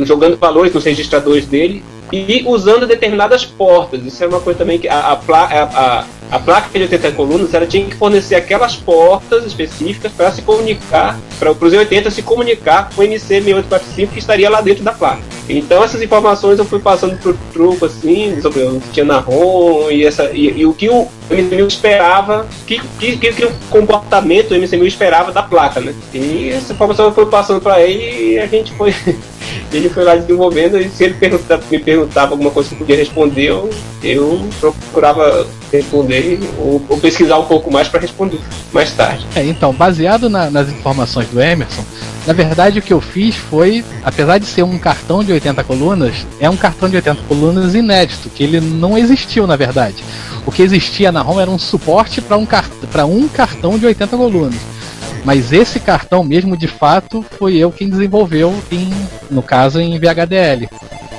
D: jogando valores nos registradores dele e usando determinadas portas. Isso é uma coisa também que a, a, a, a placa de 80 colunas ela tinha que fornecer aquelas portas específicas para se comunicar, para os 80 se comunicar com o MC6845 que estaria lá dentro da placa. Então essas informações eu fui passando pro truco assim, sobre o que tinha na ROM e, essa, e, e o que o MC1000 esperava, que, que, que, que, o comportamento do MC1000 esperava da placa, né? E essa informação eu fui passando para ele e a gente foi ele foi lá desenvolvendo e se ele me perguntava alguma coisa que eu podia responder, eu, eu procurava responder ou, ou pesquisar um pouco mais para responder mais tarde.
G: É, então, baseado na- nas informações do Emerson, na verdade o que eu fiz foi, apesar de ser um cartão de 80 colunas, é um cartão de 80 colunas inédito, que ele não existiu na verdade. O que existia na ROM era um suporte para um, um cartão de 80 colunas. Mas esse cartão mesmo, de fato, foi eu quem desenvolveu, em, no caso, em VHDL.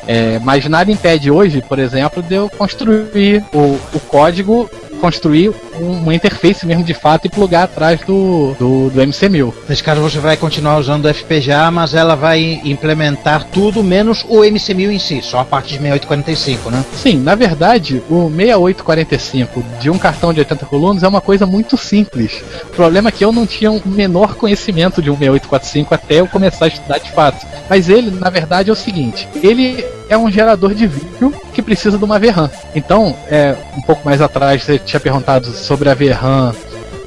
G: É, mas nada impede hoje, por exemplo, de eu construir o, o código, construir um- uma interface mesmo de fato e plugar atrás do, do, do MC1000.
B: Nesse caso você vai continuar usando o FPGA, mas ela vai implementar tudo menos o MC1000 em si, só a parte de 6845, né?
G: Sim, na verdade, o 6845 de um cartão de 80 colunas é uma coisa muito simples. O problema é que eu não tinha o menor conhecimento de um 6845 até eu começar a estudar de fato. Mas ele, na verdade, é o seguinte: ele é um gerador de vídeo que precisa de uma VRAM. Então, é, um pouco mais atrás você tinha perguntado sobre a VRAM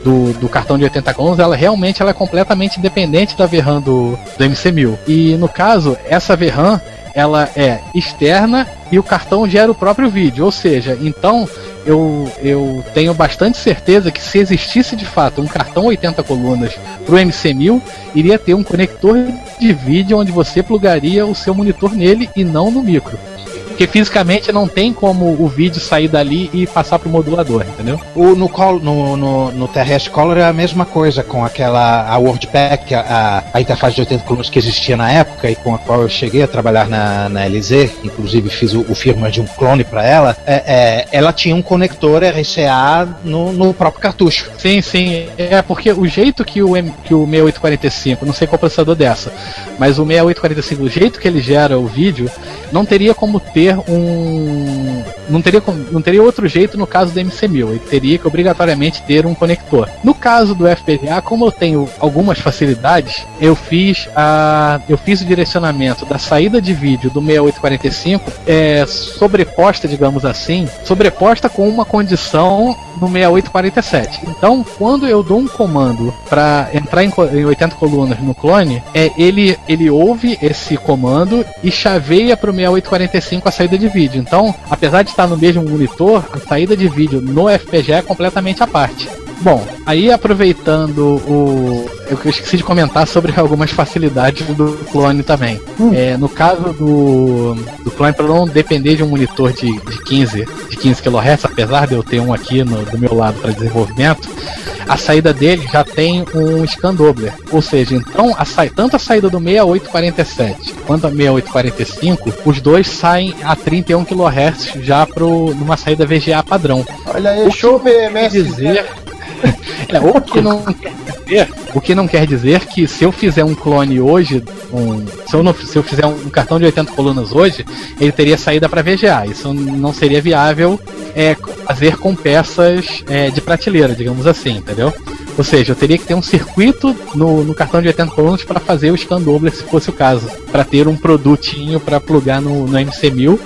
G: do, do cartão de 80 colunas, ela realmente ela é completamente independente da VRAM do, do MC1000. E no caso, essa VRAM ela é externa e o cartão gera o próprio vídeo. Ou seja, então eu, eu tenho bastante certeza que se existisse de fato um cartão 80 colunas para o MC1000, iria ter um conector de vídeo onde você plugaria o seu monitor nele e não no micro. Porque fisicamente não tem como o vídeo sair dali e passar pro modulador, entendeu?
B: O, no, col- no, no, no TRS Color é a mesma coisa, com aquela a WordPack, a, a interface de 80 colunas que existia na época e com a qual eu cheguei a trabalhar na, na LZ, inclusive fiz o, o firmware de um clone para ela, é, é, ela tinha um conector RCA no, no próprio cartucho.
G: Sim, sim. É porque o jeito que o, M- que o 6845, não sei qual processador dessa, mas o 6845, o jeito que ele gera o vídeo, não teria como ter um. Não teria, não teria outro jeito no caso do MC1000. Ele teria que obrigatoriamente ter um conector. No caso do FPGA, como eu tenho algumas facilidades, eu fiz a. Eu fiz o direcionamento da saída de vídeo do 6845 é, sobreposta, digamos assim, sobreposta com uma condição no 6847. Então, quando eu dou um comando para entrar em, em 80 colunas no clone, é ele ele ouve esse comando e chaveia para o 6845 a saída de vídeo. Então, apesar de estar no mesmo monitor, a saída de vídeo no FPGA é completamente à parte. Bom, aí aproveitando o. Eu esqueci de comentar sobre algumas facilidades do clone também. É, no caso do, do clone, para não depender de um monitor de, de 15 de 15 kHz, apesar de eu ter um aqui no, do meu lado para desenvolvimento, a saída dele já tem um scan Doppler. Ou seja, então a sa- tanto a saída do 6847 quanto a 6845, os dois saem a 31 kHz já pro, numa saída VGA padrão.
C: Olha aí, show BMS.
G: dizer. É, o que não quer dizer, o que não quer dizer que se eu fizer um clone hoje, um, se, eu não, se eu fizer um cartão de 80 colunas hoje, ele teria saída para VGA. Isso não seria viável é, fazer com peças é, de prateleira, digamos assim, entendeu? Ou seja, eu teria que ter um circuito no, no cartão de 80 colunas para fazer o scan Doppler, se fosse o caso, para ter um produtinho para plugar no, no MC1000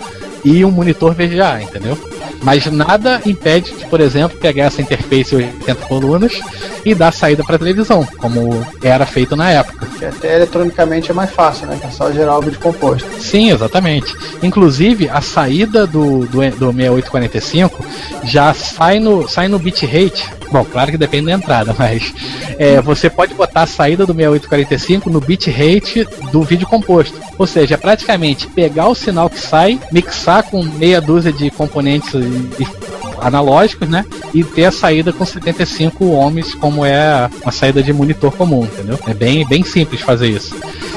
G: e um monitor VGA, entendeu? Mas nada impede de, por exemplo, pegar essa interface 80 colunas e dar saída para televisão, como era feito na época.
C: Que até eletronicamente é mais fácil, né? É só gerar o vídeo composto.
G: Sim, exatamente. Inclusive, a saída do, do, do 6845 já sai no, sai no bitrate. Bom, claro que depende da entrada, mas é, você pode botar a saída do 6845 no bitrate do vídeo composto. Ou seja, é praticamente pegar o sinal que sai, mixar com meia dúzia de componentes e analógicos, né? E ter a saída com 75 ohms, como é uma saída de monitor comum, entendeu? É bem, bem simples fazer isso.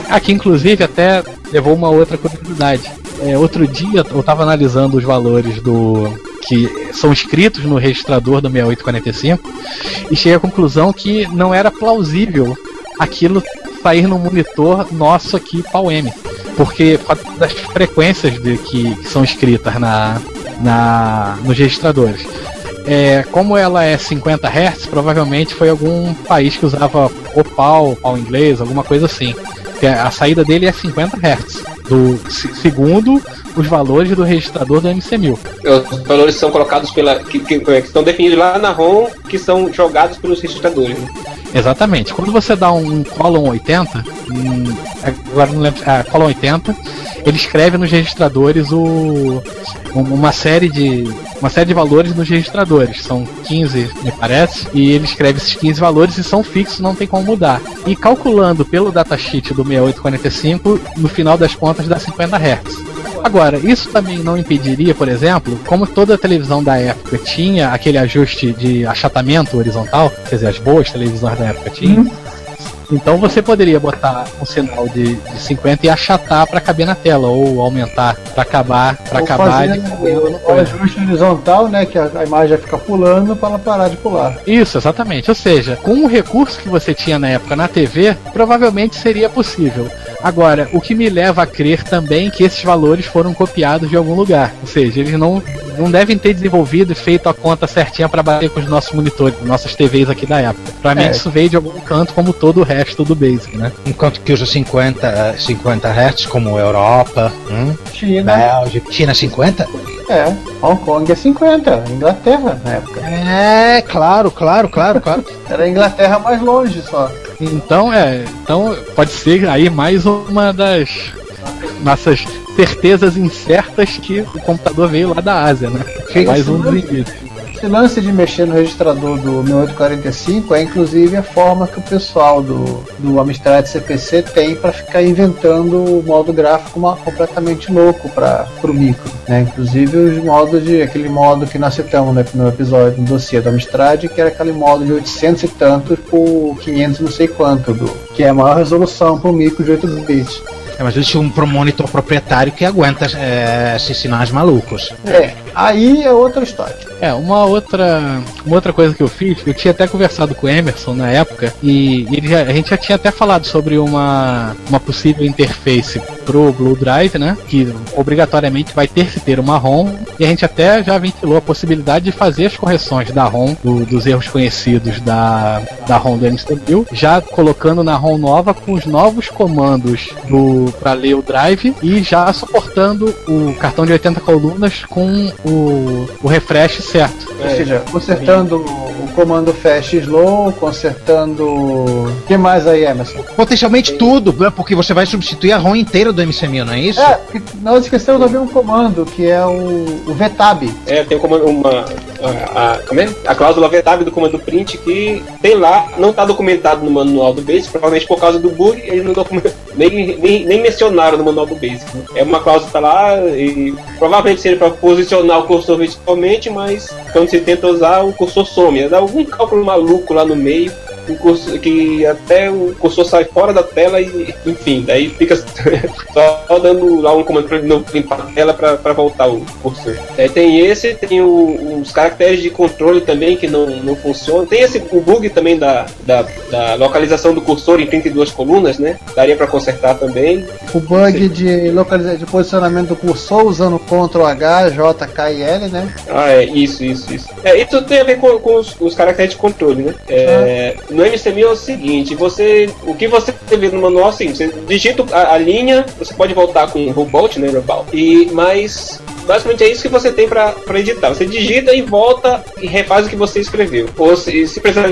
G: Aqui, inclusive, até levou uma outra curiosidade. É, outro dia eu estava analisando os valores do que são escritos no registrador do 6845 e cheguei à conclusão que não era plausível aquilo sair no monitor nosso aqui PAL-M. Porque das frequências de, que, que são escritas na, na, nos registradores. É, como ela é 50 Hz, provavelmente foi algum país que usava o PAL, PAL inglês, alguma coisa assim. A saída dele é 50 Hz, do, se- segundo os valores do registrador do MC1000.
D: Os valores são colocados pela. que, que- que estão definidos lá na ROM, que são jogados pelos registradores. né?
G: Exatamente. Quando você dá um colon 80, um, agora não lembro, ah, colon 80, ele escreve nos registradores o, uma série de uma série de valores nos registradores. São 15, me parece, e ele escreve esses 15 valores e são fixos, não tem como mudar. E calculando pelo datasheet do 6845, no final das contas dá 50 Hz. Agora, isso também não impediria, por exemplo, como toda televisão da época tinha aquele ajuste de achatamento horizontal, quer dizer, as boas televisões da época tinham. Uhum. Então você poderia botar um sinal de, de 50 e achatar para caber na tela, ou aumentar para acabar, para acabar
C: de o ajuste horizontal, né, que a, a imagem já fica pulando para ela parar de pular.
G: Isso, exatamente. Ou seja, com o recurso que você tinha na época na TV, provavelmente seria possível. Agora, o que me leva a crer também que esses valores foram copiados de algum lugar. Ou seja, eles não, não devem ter desenvolvido e feito a conta certinha para bater com os nossos monitores, nossas TVs aqui da época. Provavelmente é. isso veio de algum canto, como todo o resto do Basic, né?
B: Enquanto que usa 50, 50 Hz, como Europa, hum,
C: China.
B: Bélgica. China 50?
C: É, Hong Kong é 50, Inglaterra na época.
B: É, claro, claro, claro, claro.
C: Era a Inglaterra mais longe só.
G: Então, é. Então, pode ser aí mais uma das nossas certezas incertas que o computador veio lá da Ásia, né? mais um dos indícios.
C: Esse lance de mexer no registrador do 1845 é inclusive a forma que o pessoal do, do Amstrad CPC tem para ficar inventando o modo gráfico uma, completamente louco para o micro. Né? Inclusive os modos de aquele modo que nós citamos né, no episódio do dossiê do Amstrad, que era aquele modo de 800 e tantos por 500 não sei quanto, do, que é a maior resolução para o micro de 8 bits.
B: É, mas existe um monitor proprietário que aguenta é, esses sinais malucos.
C: É, aí é outra história.
G: É, uma outra, uma outra coisa que eu fiz, eu tinha até conversado com o Emerson na época, e ele já, a gente já tinha até falado sobre uma, uma possível interface pro Blue Drive, né? Que obrigatoriamente vai ter que ter uma ROM, e a gente até já ventilou a possibilidade de fazer as correções da ROM, do, dos erros conhecidos da, da ROM do MSTBIL, já colocando na ROM nova com os novos comandos para ler o drive e já suportando o cartão de 80 colunas com o, o refresh certo.
C: Ou seja, consertando o comando fast slow, consertando. O que mais aí, Emerson?
B: Potencialmente tudo, né? porque você vai substituir a ROM inteira do MC1000, não é isso? É,
C: nós esquecemos de um comando que é o, o VTAB.
D: É, tem um comando, uma. A, a, é? a cláusula VTAB do comando print que tem lá, não está documentado no manual do Basic, provavelmente por causa do bug, eles não nem, nem, nem mencionaram no manual do Basic. É uma cláusula que tá lá e provavelmente seria para posicionar o cursor verticalmente, mas quando você tenta usar, o cursor some. Dá algum cálculo maluco lá no meio o cursor, que até o cursor sai fora da tela e, enfim, daí fica só dando lá um comando ele limpar a tela para voltar o cursor. É, tem esse, tem o, os caracteres de controle também que não, não funcionam. Tem esse o bug também da, da, da localização do cursor em 32 colunas, né? Daria para consertar também.
C: O bug de, localização, de posicionamento do cursor usando Ctrl H, J, K e L, né?
D: Ah, é, isso, isso, isso. É, isso tem a ver com, com os, os caracteres de controle, né? É, ah no MCMI é o seguinte, você, o que você vê no manual seguinte, você digita a, a linha, você pode voltar com o robot, né, robot, e mas basicamente é isso que você tem para editar. Você digita e volta e refaz o que você escreveu. Ou se, se precisar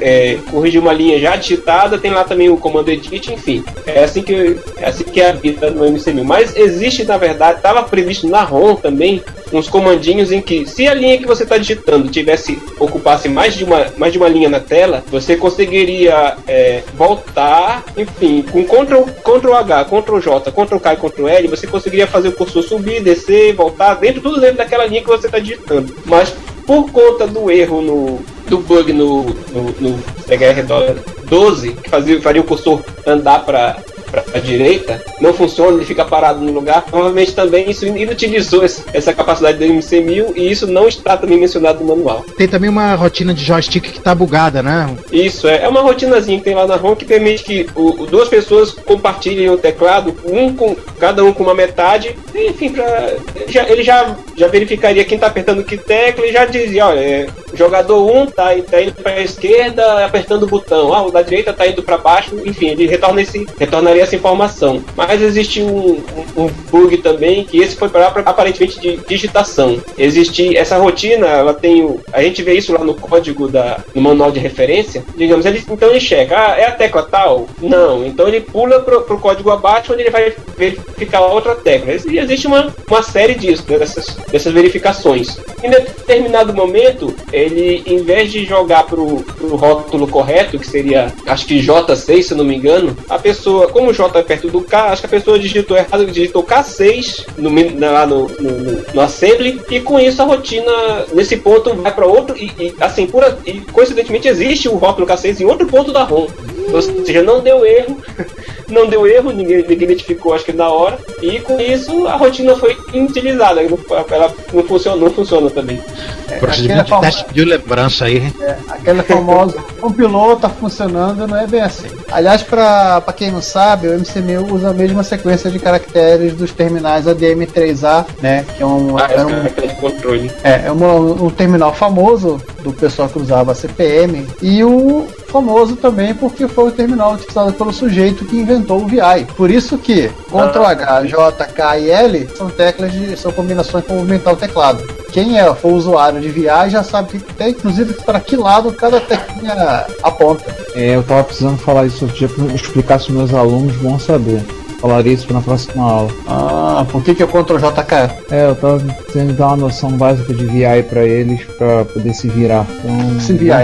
D: é, corrigir uma linha já digitada, tem lá também o comando edit, enfim. É assim que, é assim que é a vida no MC1000. Mas existe, na verdade, estava previsto na ROM também uns comandinhos em que, se a linha que você está digitando tivesse ocupasse mais de uma, mais de uma linha na tela, você conseguiria é, voltar, enfim, com Ctrl, Ctrl H, Ctrl J, Ctrl K e Ctrl L, você conseguiria fazer o cursor subir, descer, voltar voltar dentro, tudo dentro daquela linha que você está digitando. Mas por conta do erro no do bug no, no, no CHR 12, que fazia, faria o cursor andar para para a direita, não funciona, ele fica parado no lugar. Provavelmente também isso inutilizou essa capacidade do MC1000 e isso não está também mencionado no manual.
B: Tem também uma rotina de joystick que está bugada, né?
D: Isso, é, é uma rotinazinha que tem lá na ROM que permite que o, duas pessoas compartilhem o teclado, um com cada um com uma metade, enfim, pra, já, ele já, já verificaria quem está apertando que tecla e já dizia, olha, é, jogador 1 tá, tá indo para a esquerda apertando o botão, ah, o da direita tá indo para baixo, enfim, ele retorna esse, retornaria essa informação. Mas existe um, um, um bug também que esse foi para aparentemente de digitação. Existe essa rotina, ela tem o, a gente vê isso lá no código da no manual de referência. Digamos, ele, então ele checa, ah, é a tecla tal? Não, então ele pula pro, pro código abaixo onde ele vai verificar outra tecla. E existe uma, uma série disso, né, dessas, dessas verificações. Em determinado momento, ele, em vez de jogar pro, pro rótulo correto, que seria, acho que J6, se eu não me engano, a pessoa, como o J é perto do K, acho que a pessoa digitou errado, digitou K6 no, lá no, no, no assembly, e com isso a rotina, nesse ponto, vai para outro, e, e, assim, pura, e coincidentemente existe o rótulo K6 em outro ponto da ROM. Ou seja, não deu erro, não deu erro, ninguém, ninguém identificou, acho que na hora, e com isso a rotina foi inutilizada, ela não funciona, não funciona também.
B: É, de lembrança aí.
C: É, aquela famosa, compilou, tá funcionando, não é bem assim. Aliás, para quem não sabe, o MCMU usa a mesma sequência de caracteres dos terminais ADM3A, né, que é um,
D: ah,
C: é um,
D: de controle.
C: É, é um, um terminal famoso do pessoal que usava CPM, e o famoso também porque foi o terminal utilizado pelo sujeito que inventou o VI. Por isso que Ctrl H, J, K e L são teclas de são combinações para movimentar o teclado. Quem é for usuário de VI já sabe que tem, inclusive para que lado cada teclinha aponta.
F: É, eu tava precisando falar isso outro dia para explicar se meus alunos vão saber falaria isso na próxima aula.
C: Ah, por que, que é Ctrl JK?
F: É, eu tava tentando dar uma noção básica de VI para eles para poder se virar. Então,
C: se VI.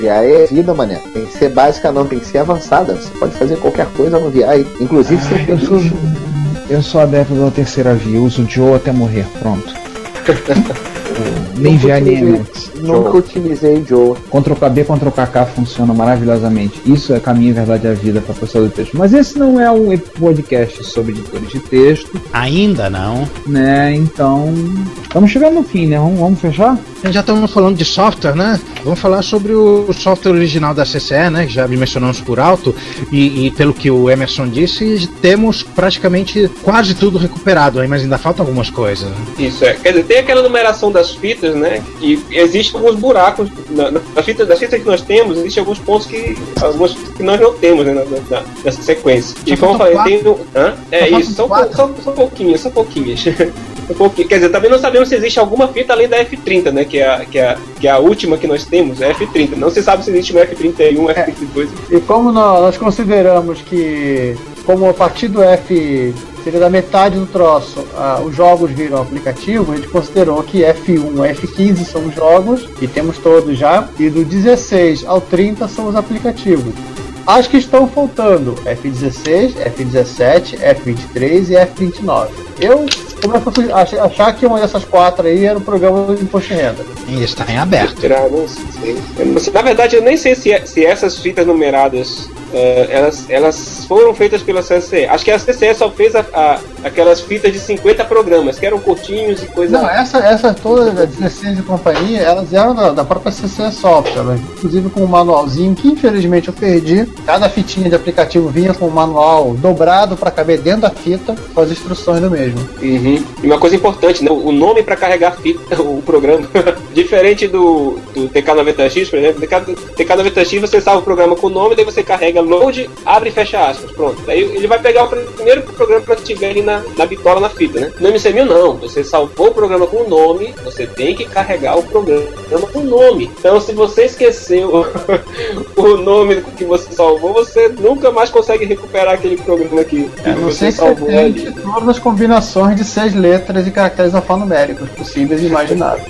E: VI é vida, mané. Tem que ser básica, não, tem que ser avançada. Você pode fazer qualquer coisa no VI, inclusive
F: ser eu sou, eu sou adepto da terceira via, uso Joe até morrer, pronto. Gracias. Nem VI nem MX.
E: Nunca utilizei Joe.
F: Ctrl KB, Ctrl KK funciona maravilhosamente. Isso é caminho, verdade a vida para pessoa do texto. Mas esse não é um podcast sobre editores de texto.
B: Ainda não.
F: Né, então. Estamos chegando no fim, né? Vamos, vamos fechar?
B: Já estamos falando de software, né? Vamos falar sobre o software original da CCE, né? Que já mencionamos por alto. E, e, pelo que o Emerson disse, temos praticamente quase tudo recuperado, mas ainda faltam algumas coisas.
D: Isso é. Quer dizer, tem aquela numeração das fitas, né? E existem alguns buracos. Na, nas fitas, das fitas que nós temos, existem alguns pontos que. que nós não temos né, na, na, nessa sequência. E como eu falei, quatro. tem. Hã? É só isso, são, são, são pouquinhas, são pouquinhas. um pouquinho. Quer dizer, também não sabemos se existe alguma fita além da F30, né? Que é a, que é a, que é a última que nós temos, é F30. Não se sabe se existe uma F31, é. F32.
C: E como nós, nós consideramos que, como a partir do F seria da metade do troço, ah, os jogos viram aplicativo, a gente considerou que F1 e F15 são os jogos, e temos todos já, e do 16 ao 30 são os aplicativos. As que estão faltando, F16, F17, F23 e F29. Eu como é que eu fui achar que uma dessas quatro aí era um programa de imposto de renda?
B: E está em aberto.
D: Na verdade, eu nem sei se, é, se essas fitas numeradas Uh, elas, elas foram feitas pela CCE. Acho que a CCE só fez a, a, aquelas fitas de 50 programas, que eram curtinhos e coisa.
C: Não, essa, essas todas, a 16 e companhia, elas eram da, da própria CCE Software, inclusive com um manualzinho que infelizmente eu perdi. Cada fitinha de aplicativo vinha com um manual dobrado para caber dentro da fita com as instruções do mesmo.
D: Uhum. E uma coisa importante, né? o nome para carregar fita, o programa, diferente do, do TK90X, por exemplo, TK90X você salva o programa com o nome, daí você carrega pega load, abre e fecha aspas, pronto. Daí ele vai pegar o primeiro programa que tiver ali na, na bitola, na fita, né? No MC1000 não, você salvou o programa com o nome, você tem que carregar o programa com o nome. Então se você esqueceu o nome que você salvou, você nunca mais consegue recuperar aquele programa que
C: é, você salvou ali. todas as combinações de seis letras e caracteres alfanuméricos possíveis e imagináveis.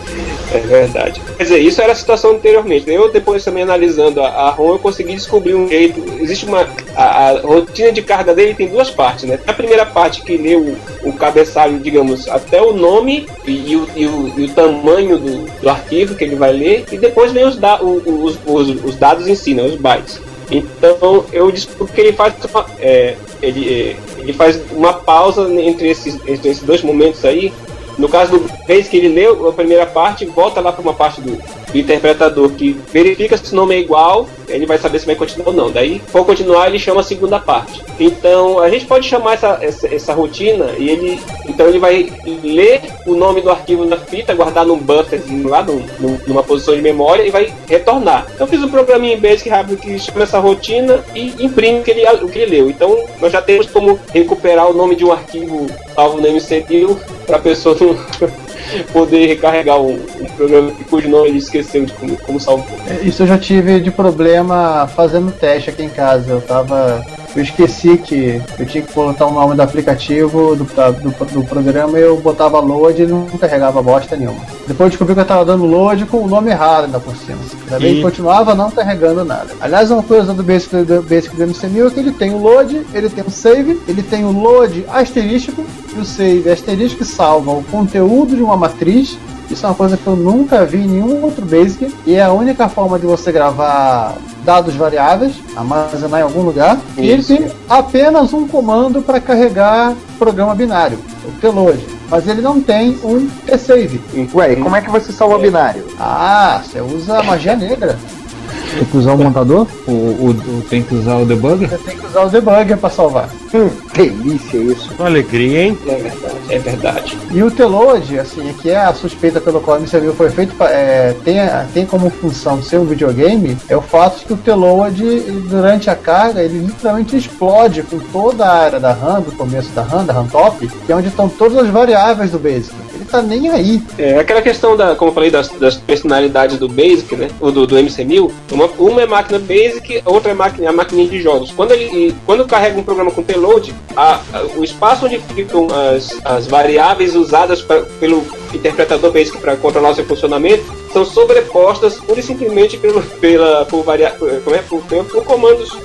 D: É verdade. Quer dizer, isso era a situação anteriormente. Eu depois também analisando a, a ROM, eu consegui descobrir um jeito existe uma. A, a, rotina de carga dele tem duas partes, né? A primeira parte que lê o, o cabeçalho, digamos, até o nome e, e, o, e, o, e o, tamanho do, do, arquivo que ele vai ler, e depois vem os, da, os, os, os, dados em si, né? Os bytes. Então eu descobri que ele faz uma, é, ele, é, ele faz uma pausa entre esses, entre esses dois momentos aí. No caso do vez que ele leu a primeira parte, volta lá para uma parte do, do interpretador que verifica se o nome é igual ele vai saber se vai continuar ou não. Daí, for continuar, ele chama a segunda parte. Então, a gente pode chamar essa, essa, essa rotina e ele. Então, ele vai ler o nome do arquivo na fita, guardar num bufferzinho lá, num, num, numa posição de memória e vai retornar. Então, fiz um programinha em Basic rápido que chama essa rotina e imprime o que ele, o que ele leu. Então, nós já temos como recuperar o nome de um arquivo salvo no MCDIL para a pessoa não poder recarregar um, um, programa cujo nome ele esqueceu de como, como salvou.
C: É, isso eu já tive de problema fazendo teste aqui em casa. Eu tava. Eu esqueci que eu tinha que botar o nome do aplicativo do, do, do programa e eu botava load e não carregava bosta nenhuma. Depois descobri que eu tava dando load com o nome errado ainda por cima. Ainda bem que continuava não carregando nada. Aliás, uma coisa do Basic do, Basic do MC1000 é que ele tem o load, ele tem o save, ele tem o load asterístico e o save asterístico salva o conteúdo de uma matriz. Isso é uma coisa que eu nunca vi em nenhum outro Basic e é a única forma de você gravar dados variáveis, armazenar em algum lugar. Isso. E ele tem apenas um comando para carregar programa binário, o tload. Mas ele não tem um tsave.
E: Ué, e como é que você salva é. binário?
C: Ah, você usa magia negra.
F: Tem que usar o montador? Ou, ou, ou, tem que usar o debugger?
C: Você tem que usar o debugger para salvar.
E: Hum, delícia isso.
D: Uma alegria, hein? É verdade, é verdade.
C: E o Teload, assim, que é a suspeita pelo qual você viu foi feito, é, tem, tem como função ser um videogame, é o fato de que o Teload, durante a carga, ele literalmente explode com toda a área da RAM, do começo da RAM, da RAM top, que é onde estão todas as variáveis do Basic tá nem aí.
D: É, aquela questão da, como eu falei, das, das personalidades do Basic, né? Ou do, do MC1000, uma, uma é máquina Basic, a outra é máquina, a maquininha de jogos. Quando ele quando carrega um programa com payload, a, a, o espaço onde ficam as, as variáveis usadas pra, pelo interpretador Basic para controlar o seu funcionamento são sobrepostas pura e simplesmente pelo, pela, por, varia, como é, por, por comandos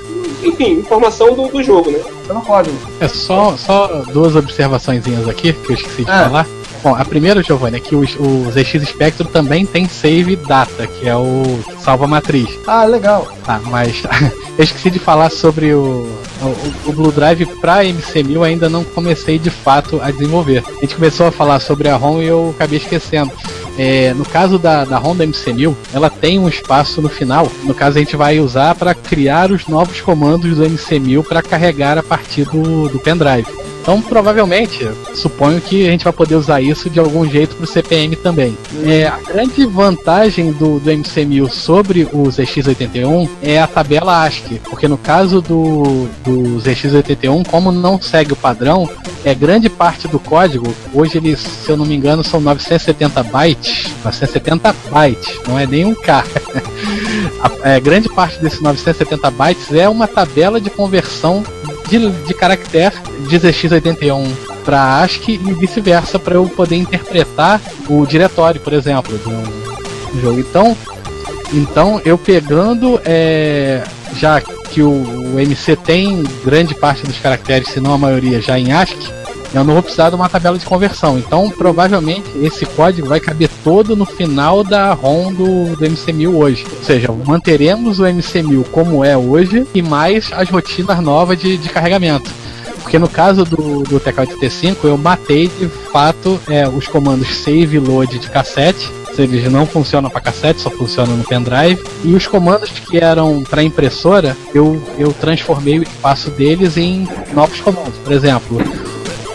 D: enfim, informação do, do jogo, né?
C: Então não pode.
G: É só, só duas observações aqui que eu esqueci de ah. falar. Bom, a primeira, Giovanni, é que o, o ZX Spectrum também tem save data, que é o salva matriz.
C: Ah, legal.
G: Tá, mas eu esqueci de falar sobre o, o, o Blue Drive para MC1000 ainda não comecei de fato a desenvolver. A gente começou a falar sobre a ROM e eu acabei esquecendo. É, no caso da, da Honda MC1000, ela tem um espaço no final. No caso, a gente vai usar para criar os novos comandos do MC1000 para carregar a partir do, do pendrive. Então, provavelmente, suponho que a gente vai poder usar isso de algum jeito para o CPM também. É, a grande vantagem do, do MC1000 sobre o ZX81 é a tabela ASCII, porque no caso do, do ZX81, como não segue o padrão, é grande parte do código, hoje ele, se eu não me engano, são 970 bytes, 970 bytes, não é nem um K. é, grande parte desses 970 bytes é uma tabela de conversão de, de caractere de ZX81 para ASCII e vice-versa para eu poder interpretar o diretório, por exemplo, de um jogo. Então, então eu pegando, é, já que o, o, MC tem grande parte dos caracteres, se não a maioria, já em ASCII, eu não vou precisar de uma tabela de conversão. Então, provavelmente, esse código vai caber todo no final da ROM do, do MC1000 hoje. Ou seja, manteremos o MC1000 como é hoje e mais as rotinas novas de, de carregamento. Porque no caso do, do TK-85 eu matei de fato é, os comandos save e load de cassete eles não funcionam para cassete, só funcionam no pendrive. E os comandos que eram para impressora, eu, eu transformei o espaço deles em novos comandos. Por exemplo,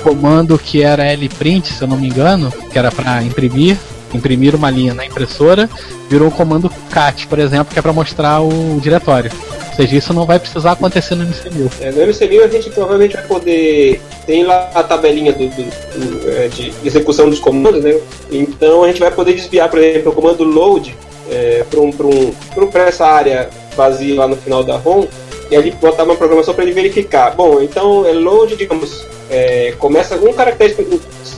G: comando que era lprint, se eu não me engano, que era para imprimir, imprimir uma linha na impressora, virou o comando cat, por exemplo, que é para mostrar o diretório. Ou seja, isso não vai precisar acontecer no MC1000.
D: É, no MC1000 a gente provavelmente vai poder. Tem lá a tabelinha do, do, é, de execução dos comandos, né? Então a gente vai poder desviar, por exemplo, o comando load é, para um, um, essa área vazia lá no final da ROM e ali botar uma programação para ele verificar. Bom, então é load, digamos, é, começa com um caractere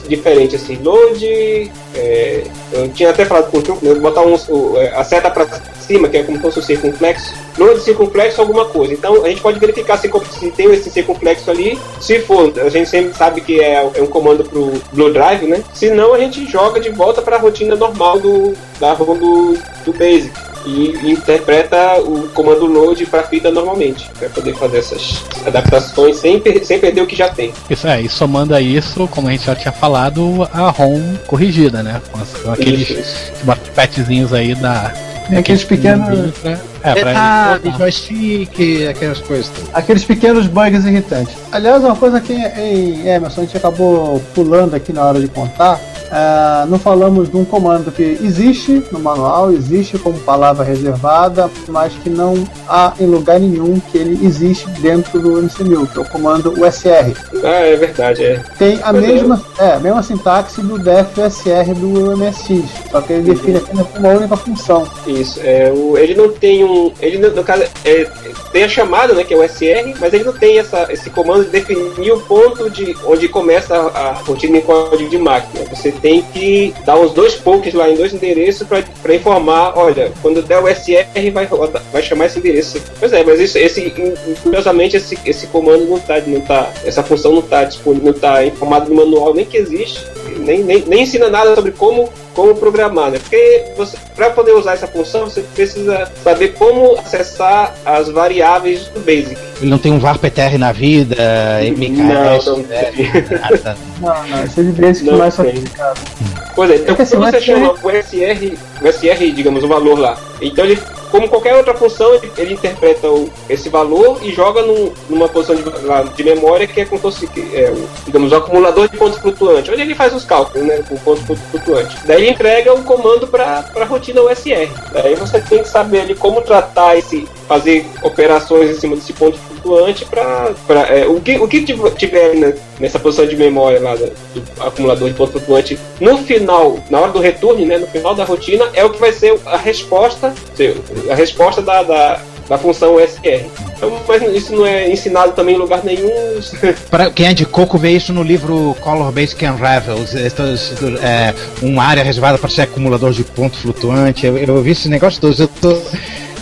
D: diferente, assim, load. É, eu tinha até falado com o truque, né, botar um, é, a seta para cima, que é como se fosse um circunflexo. Load circunflexo alguma coisa. Então a gente pode verificar se, se tem esse circunflexo ali. Se for, a gente sempre sabe que é, é um comando pro Blue Drive, né? Se não, a gente joga de volta para a rotina normal do, da ROM do, do Basic e interpreta o comando load para fita normalmente, para poder fazer essas adaptações sem, per sem perder o que já tem.
G: Isso é, e somando a isso, como a gente já tinha falado, a ROM corrigida, né? Com, as, com aqueles patchzinhos aí da,
C: Tem aqueles pequenos.
G: É, pra
B: Ah,
G: ele
B: de joystick, aquelas coisas.
C: Aqueles pequenos bugs irritantes. Aliás, uma coisa que em Emerson a gente acabou pulando aqui na hora de contar. ah, não falamos de um comando que existe no manual, existe como palavra reservada, mas que não há em lugar nenhum que ele existe dentro do MC1000, que é o comando USR.
D: Ah, é verdade, é.
C: Tem a
D: é.
C: mesma, é, a mesma sintaxe do DFSR do MSX, só que ele define apenas uma única função.
D: Isso, é, o, ele não tem um. Ele no, caso é, tem a chamada, né, que é o SR, mas ele não tem essa, esse comando de definir o ponto de onde começa a, a rotina em código de máquina. Você tem que dar uns dois pokes lá em dois endereços para informar, olha, quando der o SR vai, vai chamar esse endereço. Pois é, mas isso, esse, curiosamente, esse, esse comando não tá, não tá. Essa função não tá disponível, não tá informada no manual nem que existe, nem, nem, nem ensina nada sobre como como programar, né? Porque você, para poder usar essa função, você precisa saber como acessar as variáveis do Basic.
B: Ele não tem um VARPTR na vida, MKS,
D: Não, não
B: né.
C: Não, não, esse é de basic
D: Não
C: mais
D: tem.
C: sofisticado.
D: Pois é, então
C: É assim,
D: quando
C: o
D: você
C: SR
D: chama o SR, o SR, digamos, o valor lá, então ele, como qualquer outra função, ele, ele interpreta o- esse valor e joga num- numa posição de, de memória que é como se fosse, é, o, digamos, o acumulador de pontos flutuantes, onde ele faz os cálculos, né, com pontos flu- flutuantes. Daí ele entrega o comando para a rotina USR. Daí você tem que saber ali como tratar esse, fazer operações em cima desse ponto flutuante para o que o que tiv- tiver né, nessa posição de memória lá do, do acumulador de ponto flutuante no final, na hora do retorno, né, no final da rotina, é o que vai ser a resposta, a resposta da, da, da função USR. Então, mas isso não é ensinado também em lugar nenhum.
B: Pra quem é de coco, vê isso no livro Color Basic Unravels. Estos, é, uma área reservada para ser acumulador de ponto flutuante. Eu, eu vi esse negócio todos. Eu tô,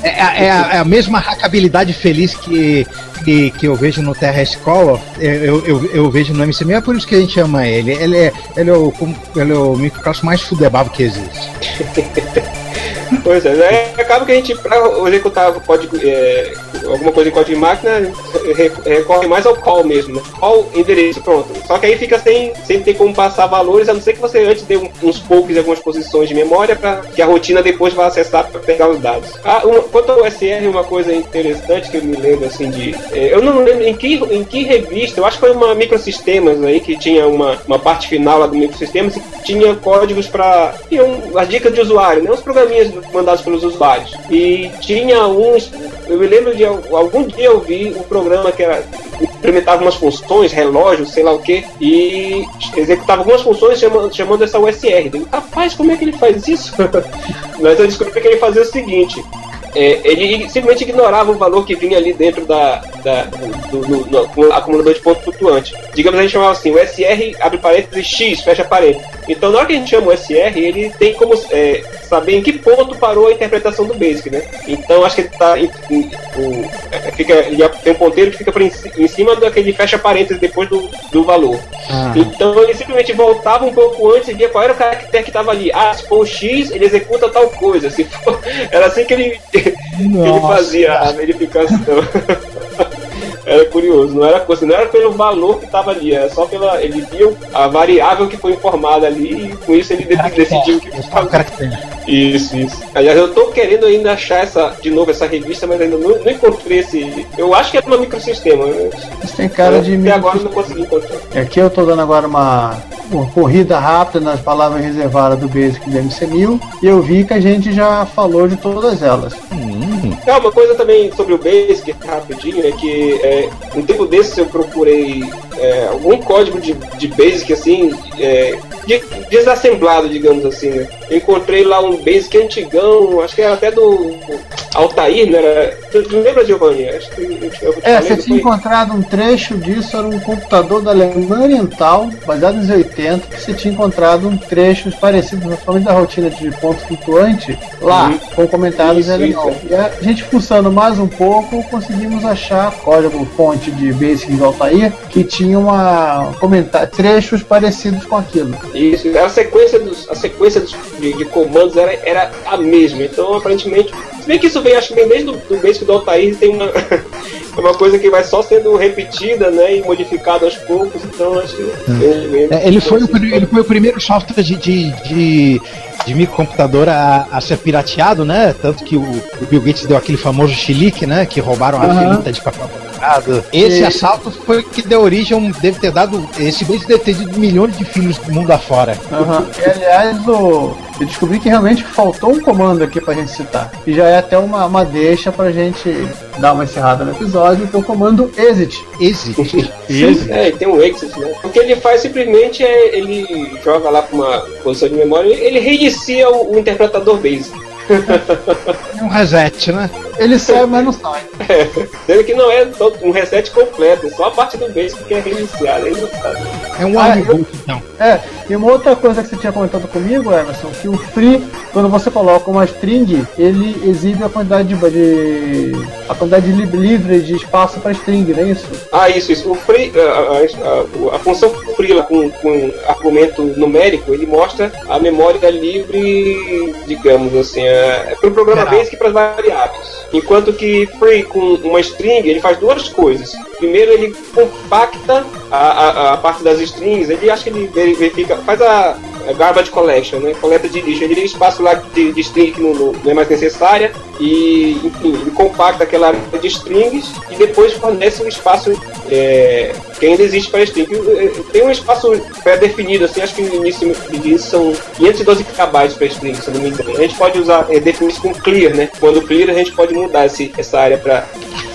B: é, é- é a, é a mesma hackabilidade feliz que, que, que eu vejo no TRS Color, eu, eu, eu vejo no MC1000, é por isso que a gente ama ele. Ele é, ele é, o, ele é o microclasse mais fudebavo que existe.
D: Pois é, né? acaba que a gente, para executar código, é, alguma coisa em código de máquina, re- recorre mais ao call mesmo, né? Call endereço, pronto. Só que aí fica sem, sem ter como passar valores, a não ser que você antes dê um- uns poucos em algumas posições de memória para que a rotina depois vá acessar para pegar os dados. Ah, uma, quanto ao SR, uma coisa interessante que eu me lembro assim de. é, eu não lembro em que, em que revista, eu acho que foi uma Microsistemas aí que tinha uma, uma parte final lá do Microsistemas e tinha códigos para. as dicas de usuário, né? Uns programinhas mandados pelos usuários. E tinha uns. Eu me lembro de al- algum dia eu vi um programa que era implementava umas funções, relógio, sei lá o que, e executava algumas funções chamando, chamando essa USR. Eu, Rapaz, como é que ele faz isso? Mas eu descobri que ele fazia o seguinte. É, ele simplesmente ignorava o valor que vinha ali dentro da, da- do, do- do- do acumulador de ponto flutuante. Digamos, a gente chamava assim, o SR abre parênteses X, fecha parênteses. Então, na hora que a gente chama o SR, ele tem como é, saber em que ponto parou a interpretação do Basic, né? Então, acho que ele tá em, em- o- é, fica, ele tem um ponteiro que fica em, ci- em cima daquele fecha parênteses depois do, do valor. Então ele simplesmente voltava um pouco antes e via qual era o caractere que estava ali. Ah, se for o X, ele executa tal coisa. Se for... Era assim que ele, ele fazia a verificação. Era curioso, não era coisa, não era pelo valor que estava ali, era só pela. Ele via a variável que foi informada ali e com isso ele de- decidiu o que
B: O
D: fazer. Isso, isso. Aliás, eu tô querendo ainda achar essa, de novo essa revista, mas ainda não, não encontrei esse. Eu acho que é uma microsistema. né?
C: Isso tem cara de
D: Até agora eu não consegui encontrar.
C: Aqui eu tô dando agora uma, uma corrida rápida nas palavras reservadas do Basic do MC1000 e eu vi que a gente já falou de todas elas.
D: É, uma coisa também sobre o Basic, rapidinho, é que é, um tempo desses eu procurei é, algum código de, de Basic, assim, é, de- desassemblado, digamos assim, né? Eu encontrei lá um Basic antigão, acho que era até do Altair, não era? Tu, tu lembra, Giovanni? Acho que eu, eu
C: É,
D: falei,
C: você tinha encontrado um trecho disso, era um computador da Alemanha Oriental, baseado nos 80, que você tinha encontrado um trecho parecido, principalmente da rotina de ponto flutuante, lá,
D: Uhum.
C: com comentários
D: Isso,
C: é legal.
D: isso.
C: E a gente fuçando mais um pouco, conseguimos achar código fonte de Basic do Altair, que tinha uma comentar trechos parecidos com aquilo.
D: Isso, a sequência dos, a sequência dos, de, de comandos era, era a mesma. Então, aparentemente, se bem que isso vem, acho que vem desde o do Basic do Altair, tem uma, uma coisa que vai só sendo repetida, né, e modificada aos poucos. Então, acho que
B: É, ele, foi o, ele foi o primeiro software de, de, de, de microcomputador a, a ser pirateado, né? Tanto que o, o Bill Gates deu aquele famoso chilique, né? Que roubaram a
C: Aham.
B: filita de papel. Esse
C: E-
B: assalto foi o que deu origem, a um- deve ter dado. Esse Gates deve ter tido milhões de filhos do mundo afora.
C: Aham. E aliás, o... eu descobri que realmente faltou um comando aqui pra gente citar. E já é até uma, uma deixa pra gente dar uma encerrada no episódio, que é o comando exit.
B: Exit.
D: É, e tem um exit, né? O que ele faz simplesmente é ele joga lá pra uma posição de memória e ele reinicia o, o interpretador basic.
B: Um reset, né?
C: Ele sai, mas não sai.
D: Sendo que não é um reset completo, é só a parte do basic que é reiniciada. É.
B: É um
C: Ah,
B: reboot, então.
C: É, e uma outra coisa que você tinha comentado comigo, Emerson, que o free, quando você coloca uma string, ele exibe a quantidade de, de- a quantidade li- livre de espaço para string, não é isso?
D: Ah, isso, isso. O free, a, a- a- a função free lá, com, com argumento numérico, ele mostra a memória livre, digamos assim, é, para o programa
B: Geral.
D: basic e para as variáveis. Enquanto que free com uma string, ele faz duas coisas. Primeiro, ele compacta a, a, a parte das strings, ele acha que ele verifica, faz a, garbage collection, né? Coleta de lixo. Ele tem espaço lá de, de string que não, não é mais necessária e, enfim, ele compacta aquela área de strings e depois fornece um espaço é, que ainda existe para string. Tem um espaço pré-definido, assim, acho que no início disso são 512 KB para string, se não me engano. A gente pode usar, é, definir isso com clear, né? Quando clear, a gente pode mudar esse, essa área para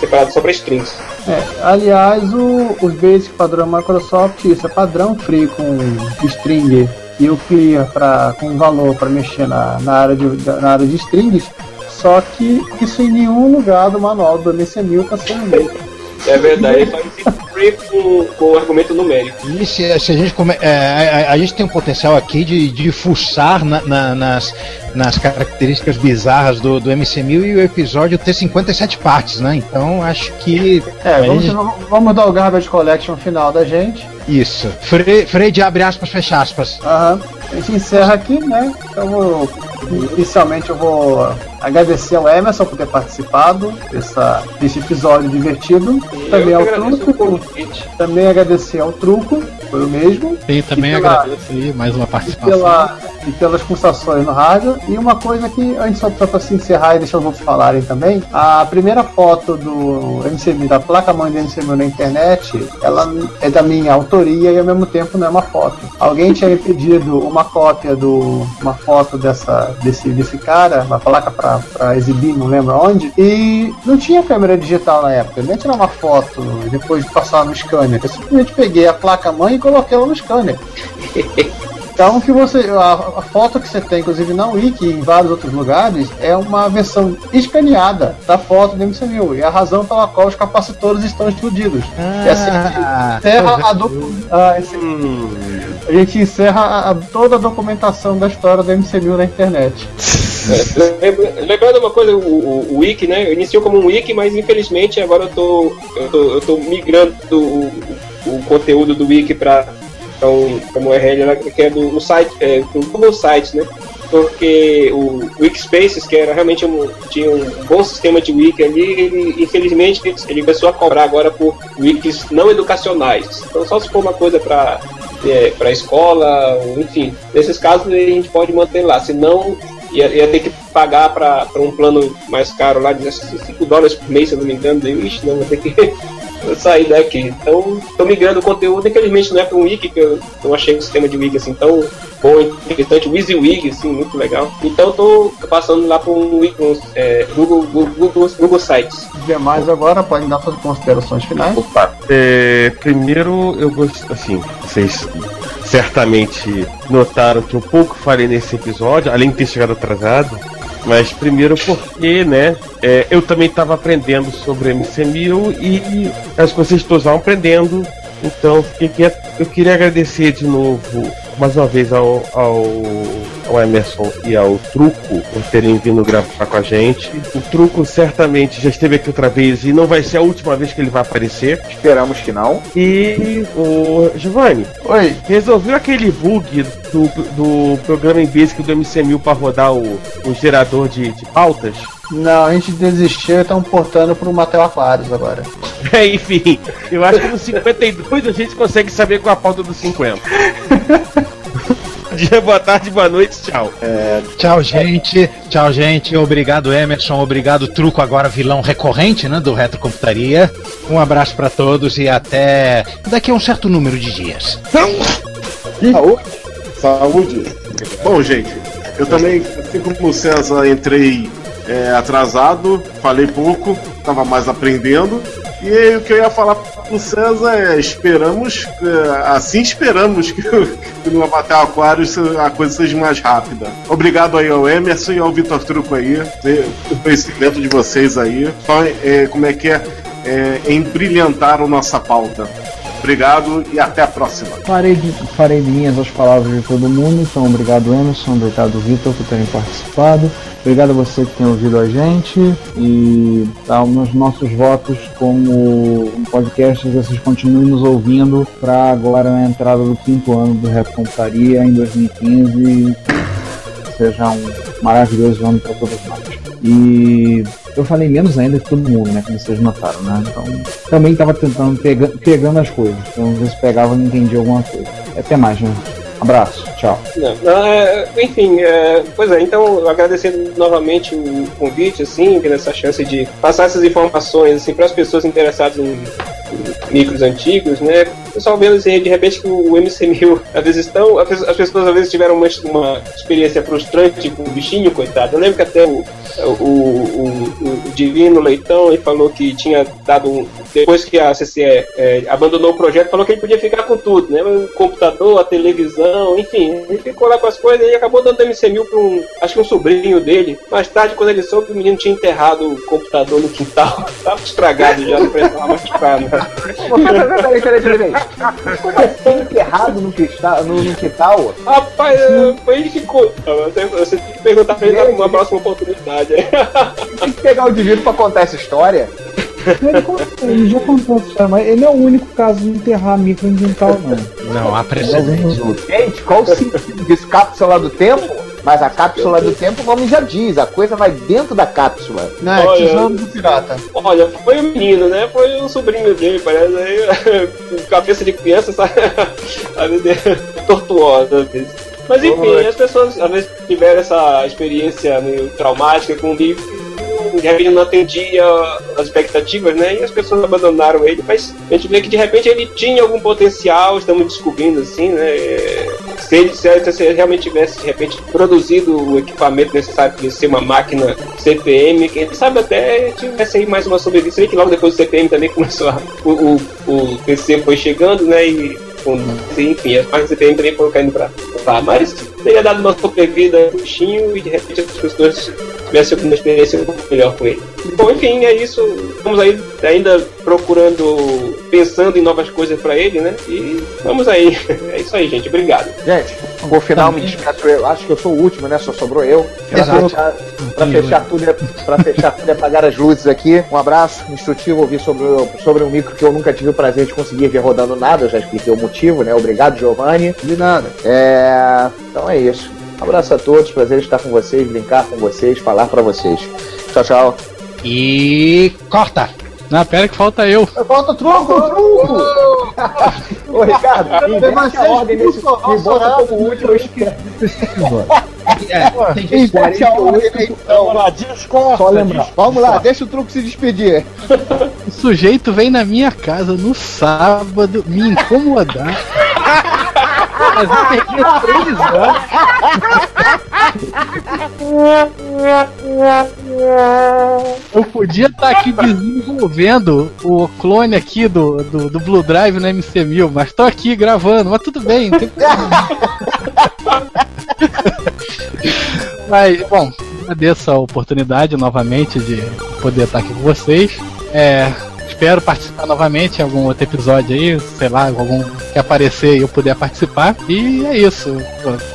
D: separada só para strings.
C: É, aliás, o, os basic padrão Microsoft, isso é padrão free com string e o clear pra, com valor para mexer na, na, área de, na área de strings, só que isso em nenhum lugar do manual do MC1000 está sendo feito.
D: É verdade, ele faz esse free com, com argumento numérico.
B: E se, se a gente come, é, a, a gente tem um potencial aqui de, de fuçar na- na- nas, nas características bizarras do, do MC1000 e o episódio ter 57 partes, né? Então acho que.
C: É, vamos,
B: gente-
C: vamos dar o Garbage Collection final da gente.
B: Isso. Fre, Fred abre aspas, fecha aspas.
C: Aham. A gente encerra aqui, né? Então, eu inicialmente eu vou agradecer ao Emerson por ter participado dessa, desse episódio divertido. Também ao Truco. Também agradecer ao Truco, foi o mesmo.
G: E também
C: E pela-
G: agradeço aí mais uma
C: E,
G: participação.
C: pela, e pelas pulsações no rádio. E uma coisa que, antes só para se encerrar e deixar os outros falarem também, a primeira foto do MCM, da placa-mãe do MCM na internet, ela é da minha autoria e ao mesmo tempo não é uma foto. Alguém tinha me pedido uma cópia do. uma foto dessa, desse, desse cara, uma placa para exibir, não lembro onde, e não tinha câmera digital na época, nem tirar uma foto depois de passar no scanner. Eu simplesmente peguei a placa-mãe e coloquei ela no scanner. Então, que você, a, a foto que você tem, inclusive na Wiki e em vários outros lugares, é uma versão escaneada da foto do MC1000 e a razão pela qual os capacitores estão explodidos. E assim
B: Ah,
C: encerra a, ah, esse- a gente encerra a- a- toda a documentação da história do MC1000 na internet.
D: É, lembra- lembrando uma coisa, o, o, o Wiki, né? Iniciou como um Wiki, mas infelizmente agora eu tô, eu tô, eu tô migrando o, o conteúdo do Wiki para um, uma URL lá, que é do, do site, é, do Google Sites, né? Porque o Wikispaces, que era realmente um, tinha um bom sistema de wiki ali, ele, infelizmente ele, começou a cobrar agora por wikis não educacionais. Então só se for uma coisa para é, para escola, enfim, nesses casos a gente pode manter lá, senão ia, ia ter que pagar para um plano mais caro lá, de 5 dólares por mês, se eu não me engano, daí, ixi, não, vou ter que sair daqui. Então, tô migrando o conteúdo, infelizmente não é para um wiki, que eu não achei o sistema de wiki assim tão bom, interessante, o WYSIWYG, assim, muito legal. Então, tô passando lá para um, wiki, um é, Google, Google, Google, Google Sites.
C: Demais agora podem dar suas considerações finais.
H: Opa, é, primeiro eu gosto, assim, vocês certamente notaram que eu pouco falei nesse episódio, além de ter chegado atrasado. Mas primeiro porque, né, é, eu também estava aprendendo sobre MC1000 e as vocês todos estavam aprendendo. Então fiquei quieto. eu queria agradecer de novo, mais uma vez, ao, ao, ao Emerson e ao Truco por terem vindo gravar com a gente. O Truco certamente já esteve aqui outra vez e não vai ser a última vez que ele vai aparecer.
E: Esperamos que não.
H: E o Giovanni,
C: Oi,
H: resolveu aquele bug do, do programa em Basic do MC1000 para rodar o, o gerador de, de pautas?
C: não, a gente desistiu e estamos portando para o Matheus Aquários agora.
H: É, enfim, eu acho que no 52 a gente consegue saber qual a pauta do 50. dia, boa tarde, boa noite, tchau.
B: É, tchau, gente. Tchau, gente. Obrigado, Emerson. Obrigado, Truco, agora vilão recorrente, né, do Retrocomputaria. Um abraço pra todos e até daqui a um certo número de dias.
I: Saúde. Saúde. Bom, gente, eu também, assim como o César, entrei é, atrasado, falei pouco, estava mais aprendendo. E aí, o que eu ia falar pro César é: esperamos, é, assim esperamos que, que no Avatar Aquário a coisa seja mais rápida. Obrigado aí ao Emerson e ao Vitor Truco aí, o conhecimento de vocês aí. É, como é que é? é embrilhantaram nossa pauta. Obrigado e até a próxima.
F: Farei, farei minhas as palavras de todo mundo, então obrigado Emerson, obrigado Vitor por terem participado, obrigado a você que tem ouvido a gente e tá, os nossos votos como podcast, vocês continuem nos ouvindo para agora a entrada do quinto ano do Rap Computaria em 2015 seja um maravilhoso ano para todos nós. E eu falei menos ainda que todo mundo, né? Como vocês notaram, né? Então, também estava tentando pega, pegando as coisas. Então, ver se pegava e não entendia alguma coisa. Até mais, né? Abraço, tchau.
D: É, enfim, é, pois é, então agradecendo novamente o convite, assim, tendo essa chance de passar essas informações assim, para as pessoas interessadas em, em micros antigos, né? Pessoal vendo assim, de repente que o MC1000 às vezes estão. As pessoas às vezes tiveram uma, uma experiência frustrante com o bichinho, coitado. Eu lembro que até o, o, o, o Divino Leitão ele falou que tinha dado um, Depois que a CCE é, abandonou o projeto, falou que ele podia ficar com tudo, né? O computador, a televisão, enfim. Ele ficou lá com as coisas e acabou dando MC1000 para um. Acho que um sobrinho dele. Mais tarde, quando ele soube o menino tinha enterrado o computador no quintal, tava estragado já, não precisava mais ficar,
E: peraí. Como assim enterrado no quintal? No, no quintal?
D: Rapaz, foi que contou. Você tem que perguntar pra ele numa próxima oportunidade.
E: Tem que pegar o indivíduo pra contar essa história.
F: Ele, conta, ele já contou essa história, mas ele não é o único caso de enterrar micro em quintal, não.
B: Não, há precedentes.
E: Gente, qual o sentido disso? Cápsula do tempo? Mas a cápsula do tempo, o nome já diz, a coisa vai dentro da cápsula.
C: Não, é
D: Olha,
C: tesouro do pirata.
D: Olha, foi o menino, né? Foi o sobrinho dele, parece aí. cabeça de criança, sabe? É tortuosa, às vezes. Mas enfim, as pessoas às vezes tiveram essa experiência meio traumática com o livro de repente não atendia as expectativas, né? E as pessoas abandonaram ele, mas a gente vê que de repente ele tinha algum potencial, estamos descobrindo assim, né? Se ele, se ele, realmente tivesse de repente produzido o equipamento necessário para ser uma máquina CPM, quem sabe até tivesse aí mais uma sobrevivência que logo depois do CPM também começou a, o, o, o PC foi chegando, né? E com, enfim, as máquinas CPM também foram caindo pra. Mas teria dado uma sobrevida ao bichinho e de repente as pessoas tivessem uma experiência um pouco melhor com ele. Bom, enfim, é isso. Estamos aí ainda procurando, pensando em novas coisas pra ele, né? E vamos aí. É isso aí, gente. Obrigado.
E: Gente, no final me despeço eu. Acho que eu sou o último, né? Só sobrou eu. Pra fechar, pra fechar tudo, é- pra fechar tudo e apagar as luzes aqui. Um abraço instrutivo ouvir sobre, o- sobre um micro que eu nunca tive o prazer de conseguir ver rodando nada. Eu já expliquei o motivo, né? Obrigado, Giovanni.
C: De nada.
E: É. Então é isso. Um abraço a todos, prazer estar com vocês, brincar com vocês, falar pra vocês. Tchau, tchau.
B: E corta!
G: Não, pera que falta eu.
C: Falta truco, truco!
E: Ô, Ricardo, inverte
C: mais
E: a ordem nesse. Me bota como último, eu esqueço.
B: É, tem gente
C: Inverte a ordem aí, então.
I: Vamos lá.
F: Só lembrar.
C: Vamos lá, deixa o truco se despedir.
G: O sujeito vem na minha casa no sábado me incomodar. Mas eu perdi três anos. Eu podia estar aqui desenvolvendo o clone aqui do, do, do Blue Drive no MC1000, mas tô aqui gravando, mas tudo bem. tem. Mas, bom, agradeço a oportunidade novamente de poder estar aqui com vocês. É, espero participar novamente em algum outro episódio aí, sei lá, algum que aparecer e eu puder participar. E é isso.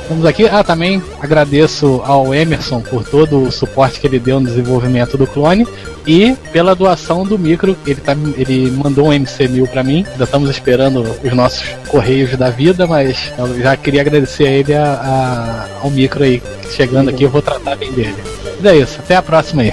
G: Estamos aqui. Ah, também agradeço ao Emerson por todo o suporte que ele deu no desenvolvimento do clone e pela doação do micro. Ele, tá, ele mandou um MC1000 para mim. Ainda estamos esperando os nossos correios da vida, mas eu já queria agradecer a ele a, a- ao micro aí chegando aqui. Eu vou tratar bem dele. Mas é isso. Até a próxima aí.